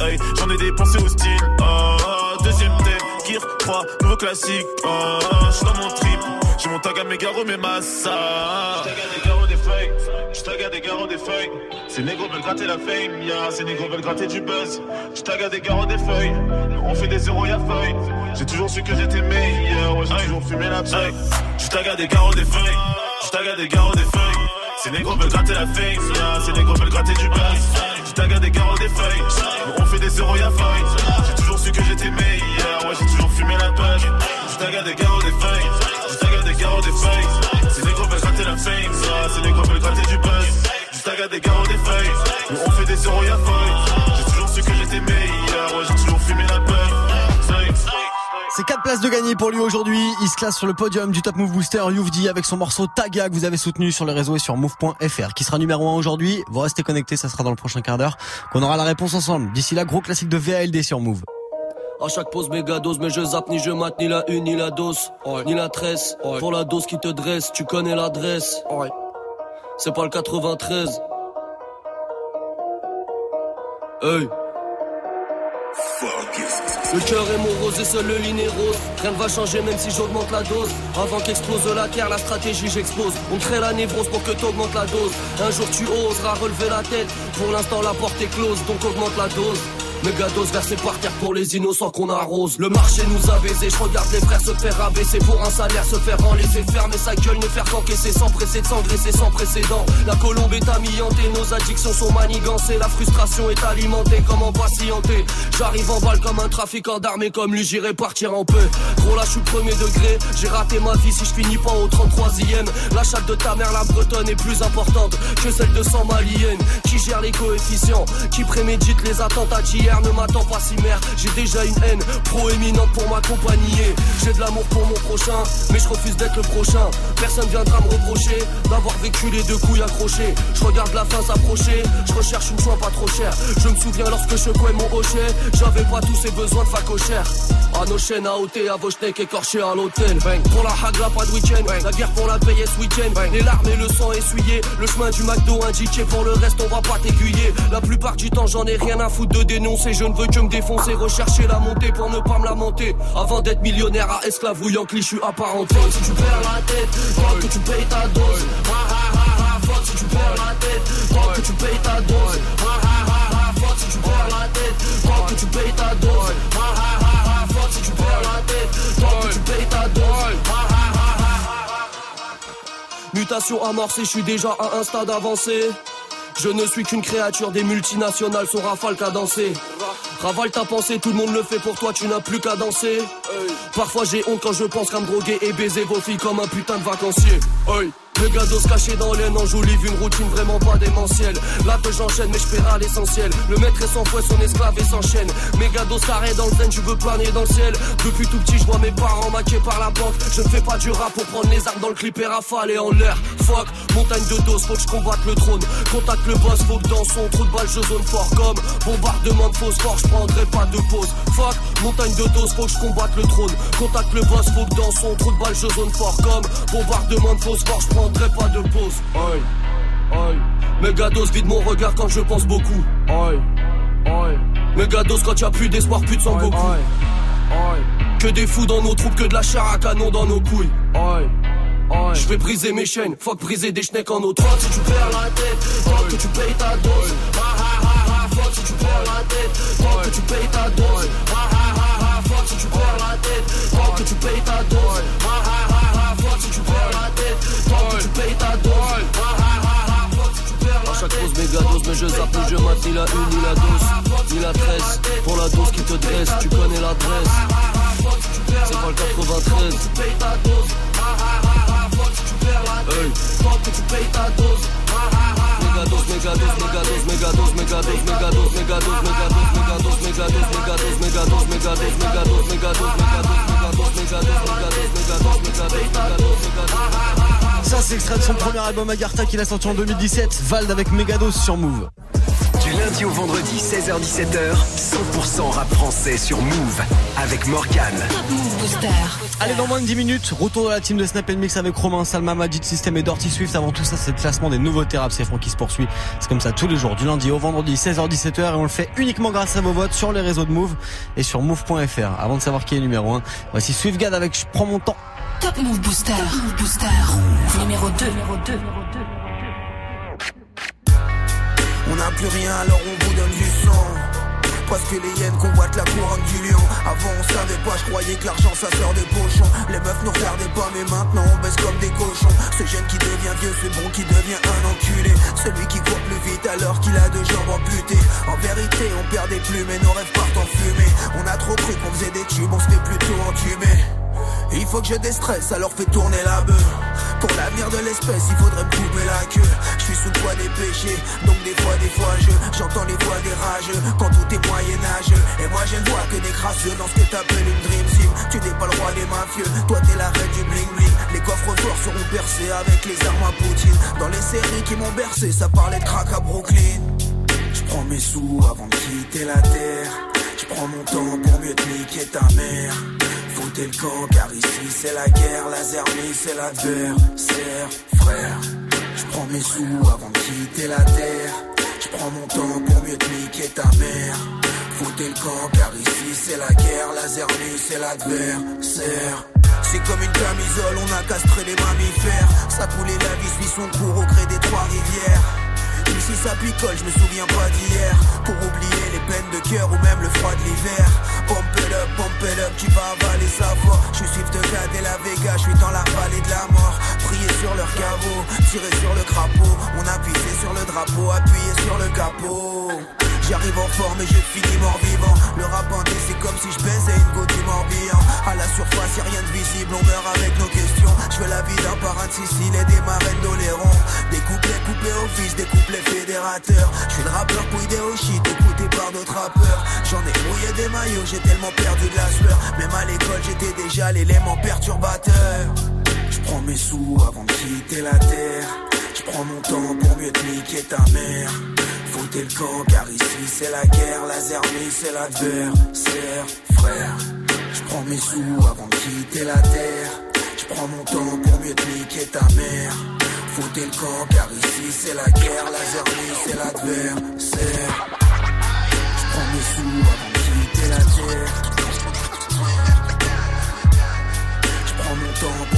Hey, j'en ai dépensé au style oh, Deuxième thème, Gear 3, nouveau classique oh, Je suis dans mon trip, j'ai mon tag à mes garros, mes massas Je tag des garros, des feuilles Je tag des garros, des feuilles Ces négros veulent gratter la fame, yeah. Ces négros veulent gratter du buzz. Je tag des garros, des feuilles. On fait des zéros, y'a feuille. J'ai toujours su que j'étais meilleur. Ouais, j'ai toujours fumé la paille Je tag des garros, des feuilles. Je tag des garros, des feuilles. Ces négros veulent gratter la fame, yeah. Ces négros veulent gratter du buzz Tag des garros, des feuilles. On fait des zéros, y'a feuille J'ai toujours su que j'étais C'est 4 places de gagner pour lui aujourd'hui. Il se classe sur le podium du Top Move Booster Youvdi avec son morceau Taga que vous avez soutenu sur les réseaux et sur move.fr qui sera numéro 1 aujourd'hui. Vous restez connectés, ça sera dans le prochain quart d'heure qu'on aura la réponse ensemble. D'ici là, gros classique de VALD sur Move. À chaque pause méga dose, mais je zappe ni je mate ni la une ni la dose, ni la tresse. Pour la dose qui te dresse, tu connais l'adresse. C'est pas le 93. Hey. Le cœur est morose et seul le lit est rose. Rien ne va changer même si j'augmente la dose. Avant qu'explose la terre, la stratégie j'expose. On crée la névrose pour que t'augmentes la dose. Un jour tu oseras relever la tête. Pour l'instant la porte est close, donc augmente la dose. Mégados versé par terre pour les innocents qu'on arrose. Le marché nous a baisé, je regarde les frères se faire abaisser pour un salaire, se faire enlacer, fermer sa gueule, ne faire qu'encaisser sans presser de s'engraisser sans précédent. La colombe est amiantée, nos addictions sont manigancées, la frustration est alimentée, comment patienter J'arrive en balle comme un trafiquant d'armée, comme lui j'irai partir en peu. Gros là je suis premier degré, j'ai raté ma vie si je finis pas au 33ème. La chatte de ta mère, la bretonne, est plus importante que celle de 100 maliennes. Qui gère les coefficients, qui prémédite les attentats d'hier ne m'attend pas si mère. J'ai déjà une haine proéminente pour m'accompagner. J'ai de l'amour pour mon prochain Mais je refuse d'être le prochain. Personne viendra me reprocher D'avoir vécu les deux couilles accrochées. Je regarde la fin s'approcher Je recherche une joie pas trop chère. Je me souviens lorsque je couais mon hochet J'avais pas tous ces besoins de facochère À nos chaînes à ôter, à vos schnecks écorchés à l'hôtel. Pour la hagla pas de week-end. La guerre pour la paye ce week-end. Les larmes et le sang essuyé Le chemin du McDo indiqué. Pour le reste on va pas t'aiguiller. La plupart du temps j'en ai rien à foutre de dénoncer dénoncer, je ne veux que me défoncer, rechercher la montée pour ne pas me lamenter. Avant d'être millionnaire à je suis apparenté. Si tu perds la tête, faut que tu payes ta dose. Ha ha ha ha, fuck si tu perds la tête, faut que tu payes ta dose. Ha ha ha ha, fuck si tu perds la tête, faut que tu payes ta dose. Ha ha ha ha, fuck si tu perds la tête, faut que tu payes ta dose. Ha ha ha ha. Mutation amorcée, je suis déjà à un stade avancé. Je ne suis qu'une créature des multinationales, son rafale qu'à danser. Ravale ta pensée, tout le monde le fait pour toi, tu n'as plus qu'à danser. Parfois j'ai honte quand je pense qu'à me droguer et baiser vos filles comme un putain de vacancier. Hey. Le gado se caché dans l'aine, enjolive une routine vraiment pas démentielle. Là que j'enchaîne, mais je à l'essentiel. Le maître est sans fouet, son esclave et s'enchaîne. Mes gados carrés dans le zen, je veux planer dans le ciel. Depuis tout petit, je vois mes parents maqués par la banque. Je ne fais pas du rap pour prendre les armes dans le clip et rafaler en l'air. Fuck, montagne de doses, faut que je combatte le trône. Contacte le boss, faut que dans son trou de balle, je zone fort comme bombardement de phosphore, je prendrai pas de pause. Fuck, montagne de doses, faut que je combatte le trône. Contacte le boss, faut que dans son trou de balle, je zone fort comme bombardement de phosphore, je prendrai pas de pause. Oi, oi. Mégados vide mon regard quand je pense beaucoup. Oi, oi. Mégados quand y'a plus d'espoir, plus de sang beaucoup. Que des fous dans nos troupes, que de la chair à canon dans nos couilles. Oi. Je vais briser mes chaînes, fuck briser des schnecks en autre. Fuck si tu perds la tête, fuck que tu payes ta dose. Ha ha ha ha, fuck si tu perds la tête, fuck que tu payes ta dose. Ha ha ha ha, fuck si tu perds la tête, fuck que tu payes ta dose. Ha ha ha si tu perds la tête, fuck que tu payes ta dose. Chaque pause méga dose, mais je zappe je mate ni la une ni la dose, ni la tresse. Pour la dose qui te dresse, tu connais l'adresse. C'est pas le 93. Tu payes ta dose. Ha ha ha ha, fuck si tu perds la tête, fuck que tu payes ta dose. Ça, c'est extrait de son premier album Agartha qu'il a sorti en 2017. Vald avec Megados sur Move. Lundi au vendredi, 16h17h, 100% rap français sur Move avec Morgan. Allez, dans moins de 10 minutes, retour de la team de Snap Mix avec Romain, Salma, Magic System et Dirty Swift. Avant tout ça, c'est le classement des nouveautés rap c'est qui se poursuit. C'est comme ça tous les jours, du lundi au vendredi, 16h17h. Et on le fait uniquement grâce à vos votes sur les réseaux de Move et sur Move.fr. Avant de savoir qui est numéro 1, voici Swift Gad avec Je prends mon temps. Top Move Booster. Top Move Booster. Numéro 2. Numéro 2. On n'a plus rien alors on vous donne du sang. Parce que les hyènes convoitent la couronne du lion. Avant on savait pas, je croyais que l'argent ça sort des pochons Les meufs nous regardaient pas mais maintenant on baisse comme des cochons. Ce jeune qui devient vieux, c'est bon qui devient un enculé. Celui qui court plus vite alors qu'il a deux jambes amputées. En vérité on perd des plumes et nos rêves partent en fumée. On a trop cru qu'on faisait des tubes, on se fait plutôt entumer il faut que je déstresse, alors fais tourner la bœuf. Pour l'avenir de l'espèce, il faudrait me la queue. Je suis sous le poids des péchés, donc des fois, des fois, je j'entends les voix des rageux. Quand tout est moyenâgeux, et moi je ne vois que des crasseux dans ce que t'appelles une dream team. Tu n'es pas le roi des mafieux, toi t'es la reine du bling bling. Les coffres forts seront percés avec les armes à Poutine. Dans les séries qui m'ont bercé, ça parlait de crack à Brooklyn. Je prends mes sous avant de quitter la terre. Je prends mon temps pour mieux te niquer ta mère. Foutez le camp car ici c'est la guerre, la zermie c'est l'adversaire, frère. Je prends mes sous avant de quitter la terre. Je prends mon temps pour mieux te niquer ta mère. Foutez le camp car ici c'est la guerre, la zermie c'est l'adversaire. C'est comme une camisole, on a castré les mammifères. Ça coulait la vie suit son cours au gré des trois rivières. Ici ça picole, je me souviens pas d'hier Pour oublier les peines de cœur ou même le froid de l'hiver Up, pump it up, tu vas avaler sa voix. Je suis de et la Vega, je suis dans la vallée de la mort. Prier sur leur caveau, tirer sur le crapaud. On a pissé sur le drapeau, appuyé sur le capot J'arrive en forme et je finis mort vivant Le rap bandé c'est comme si je baisais une goutte du morbihan. À la surface y'a rien de visible, on meurt avec nos questions. Je veux la vie d'un parrain de Sicile et des marraines d'Oléron. Des couplets coupés au fils, des couplets fédérateurs. Je suis le rappeur couillé au shit, écouté par d'autres rappeurs. J'en ai mouillé des maillots, j'ai tellement perdu de la sueur. Même à l'école j'étais déjà l'élément perturbateur. Je prends mes sous avant de quitter la terre. Je prends mon temps pour mieux te niquer ta mère Foutez le camp car ici c'est la guerre, la zermie c'est l'adversaire, frère. Je prends mes sous avant de quitter la terre. Je prends mon temps pour mieux te niquer ta mère. Foutez le camp car ici c'est la guerre, la zermie c'est l'adversaire. Je prends mes sous avant de quitter la terre. Je mon temps pour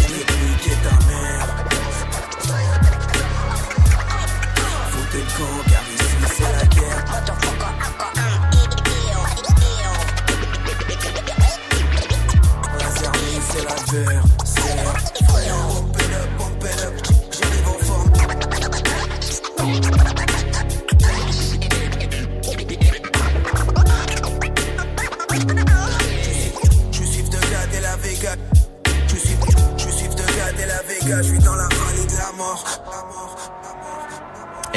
Frère, pump it up, it up. J'arrive en forme. Je suis de gars de la Vega. Je suis, de gars de la Vega. Je suis dans la vallée de la mort.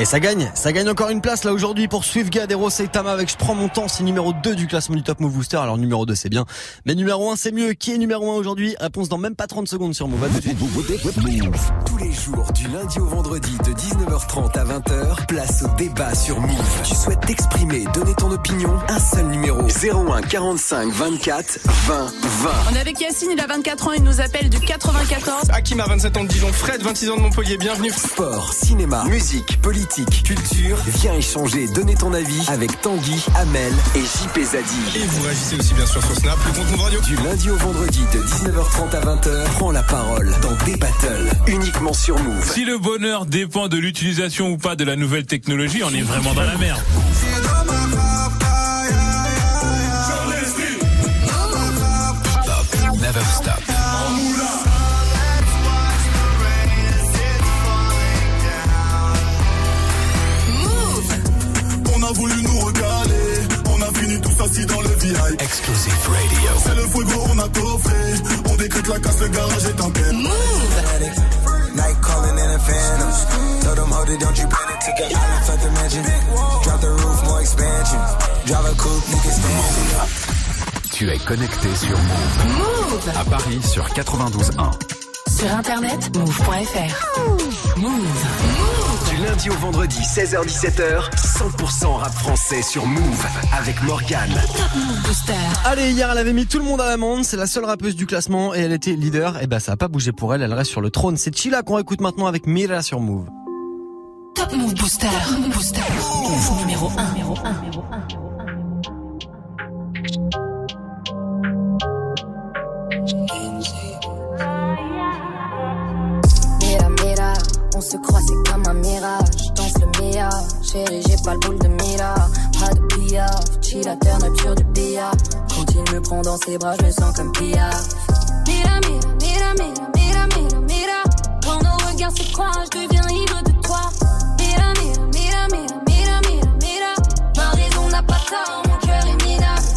Et ça gagne, ça gagne encore une place là aujourd'hui pour Swiftgad et Tama avec Je prends mon temps, c'est numéro 2 du classement du Top Move Booster. Alors numéro 2 c'est bien, mais numéro 1 c'est mieux. Qui est numéro 1 aujourd'hui? Réponse dans même pas 30 secondes sur Move. Tous les jours, du lundi au vendredi, de 19h30 à 20h, place au débat sur Move. Tu souhaites t'exprimer, donner ton opinion? Un seul numéro 01 45 24 20 20. On est avec Yacine, il a 24 ans, il nous appelle du 94. Hakim a 27 ans de Dijon, Fred 26 ans de Montpellier, bienvenue. Sport, cinéma, musique, politique, culture. Viens échanger, donner ton avis avec Tanguy, Amel et JP Zadi. Et vous réagissez aussi bien sûr sur Snap, le compte Move Radio. Du lundi au vendredi de 19h30 à 20h, prends la parole dans des battles, uniquement sur Move. Si le bonheur dépend de l'utilisation ou pas de la nouvelle technologie, on est vraiment dans la merde. Assis dans le VIP. Exclusive Radio. C'est le fuego, on a toffé. On décrète la casse, le garage est en paix. Night calling in a phantom. Told them, hold it, don't you panic. Took an island, left the mansion. Drop the roof, more expansion. Drive a coupe, you can stand. Tu es connecté sur Move. Move À Paris sur 92.1. Sur internet, move.fr. Move. Du lundi au vendredi, 16h-17h, 100% rap français sur Move avec Morgane. Top Move Booster. Allez, hier elle avait mis tout le monde à l'amende, c'est la seule rappeuse du classement et elle était leader. Et bah ça a pas bougé pour elle, elle reste sur le trône. C'est Chila qu'on écoute maintenant avec Mira sur Move. Top Move Booster. Move Booster. Move numéro 1. Numéro 1. Numéro 1. Se croit, c'est comme un mirage. Danse le mia, chérie, j'ai pas le boule de mira. Pas de piaf, chilla, turn up sur du billard. Quand il me prend dans ses bras, je me sens comme piaf. Mira, mira, mira, mira, mira, mira, mira. Quand nos regards se croisent, je deviens ivre de toi. Mira, mira, mira, mira, mira, mira, mira. Ma raison n'a pas tort, mon cœur est minable.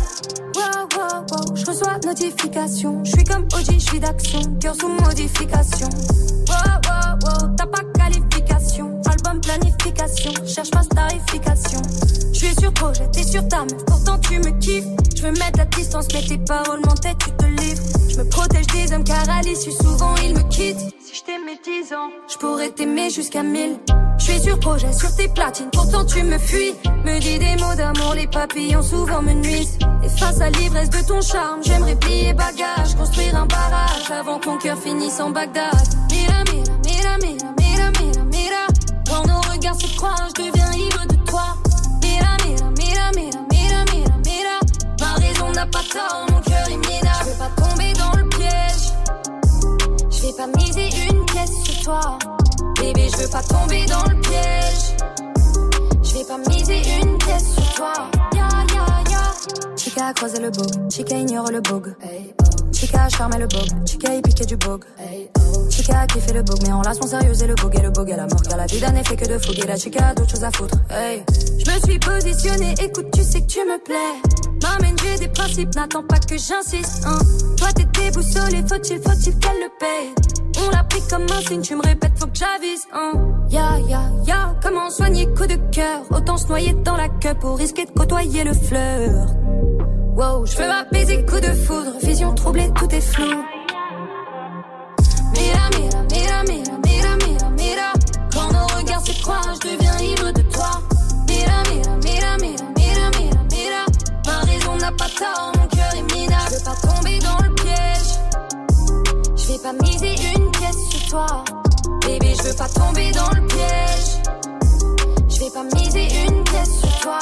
Wow, wow, wow, je reçois notification. Je suis comme OG, je suis d'action, cœur sous modification. Wow, wow, wow, t'as pas cherche pas starification. Je suis sur projet, t'es sur ta meuf, pourtant tu me kiffes. Je veux mettre la distance, mais tes paroles m'entêtent, tu te livres. Je me protège des hommes car à l'issue, souvent ils me quittent. Si je t'aimais 10 ans, je pourrais t'aimer jusqu'à 1000. Je suis sur projet, sur tes platines, pourtant tu me fuis. Me dis des mots d'amour, les papillons souvent me nuisent. Et face à l'ivresse de ton charme, j'aimerais plier bagage, construire un barrage avant que mon cœur finisse en Bagdad. Mira, mira, Regards se je deviens ivre de toi. Mira, mira, mira, mira, mira, mira. Ma raison n'a pas tort, mon cœur est minable. Je veux pas tomber dans le piège. Je vais pas miser une pièce sur toi. Bébé, je veux pas tomber dans le piège. Je vais pas miser une pièce sur toi. Chica a croisé le bug, Chica ignore le bug. Chica a charmé le bug, Chica y piqué du bug. Chica a kiffé le bug, mais en relation sérieuse et le bug et le bug à la mort. Car la vie d'un effet que de fouguer la chica a d'autres choses à foutre. Je me suis positionnée, écoute, tu sais que tu me plais. M'amène, j'ai des principes, n'attends pas que j'insiste. Hein. Toi t'es déboussolé, faut-il, faut-il qu'elle le paye. On l'a pris comme un signe, tu me répètes, faut que j'avise. Hein. Ya, ya, ya, comment soigner coup de cœur? Autant se noyer dans la queue pour risquer de côtoyer le fleur. Wow, je veux apaiser coup de foudre, vision troublée, tout est flou. Mira, mira, mira, mira, mira, mira, mira. Quand nos regards se croisent, je deviens ivre de toi. Mira, mira, mira, mira, mira, mira, mira. Ma raison n'a pas tort, mon cœur est minable. Je veux pas tomber dans le piège. Je vais pas miser une pièce sur toi. Bébé, je veux pas tomber dans le piège. Je vais pas miser une pièce sur toi.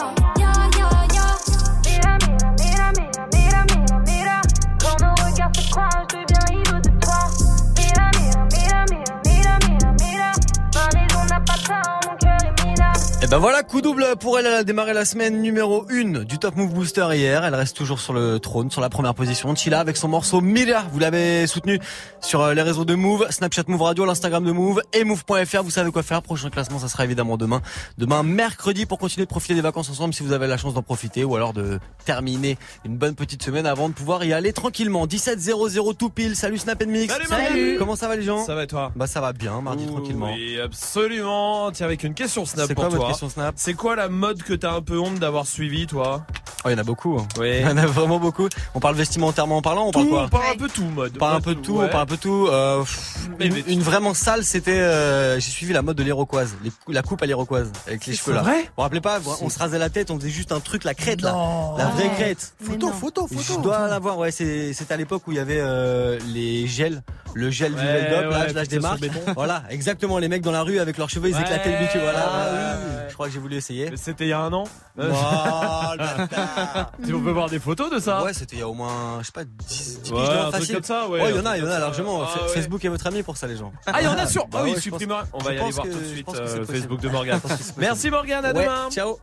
Ben voilà, coup double pour elle. Elle a démarré la semaine numéro 1 du Top Move Booster hier. Elle reste toujours sur le trône, sur la première position. Chila avec son morceau Mira. Vous l'avez soutenu sur euh, les réseaux de Move, Snapchat Move Radio, l'Instagram de Move et Move.fr. Vous savez quoi faire. Prochain classement, ça sera évidemment demain. Demain, mercredi, pour continuer de profiter des vacances ensemble si vous avez la chance d'en profiter ou alors de terminer une bonne petite semaine avant de pouvoir y aller tranquillement. 17 00 tout pile. Salut Snap Mix. Salut, Salut. Comment ça va les gens? Ça va et toi? Bah ça va bien, mardi tranquillement. Oui, absolument. Tiens, avec une question Snap pour toi. Snap C'est quoi la mode que t'as un peu honte d'avoir suivi, toi Oh, il y en a beaucoup. hein. Oui. Il y en a vraiment beaucoup. On parle vestimentairement parlant, on parle Tout, quoi on parle un peu tout mode. On parle un peu de tout, Ouais. on parle un peu de tout. Euh, pff, une, vraiment sale, c'était. euh, J'ai suivi la mode de cou- la coupe à l'iroquoise avec les cheveux là. vrai Vous vous rappelez pas On se rasait la tête, on faisait juste un truc, la crête là, la vraie crête. Photo, photo, photo. Je dois l'avoir, ouais. c'est- C'était à l'époque où il y avait euh, les gels, le gel du Ouais, Veldop, là, je lâche des marques. Voilà, exactement. Les mecs dans la rue avec leurs cheveux, ils Ouais, éclataient le bitume. Voilà, Je crois que j'ai voulu essayer. C'était il y a un an. Oh, le bâtard. (laughs) Tu- On peut voir des photos de ça Ouais, c'était il y a au moins, je sais pas, 10, 10 Ouais, truc facile. comme ça, ouais, il y en a, il y en a largement. Ah, ouais. Facebook est votre ami pour ça, les gens. Ah, il y en a sûr. Bah Ah oui, ouais, je supprimera. pense- On va y aller voir que- tout de suite euh. Facebook de possible. Merci Morgane, à demain. Ciao.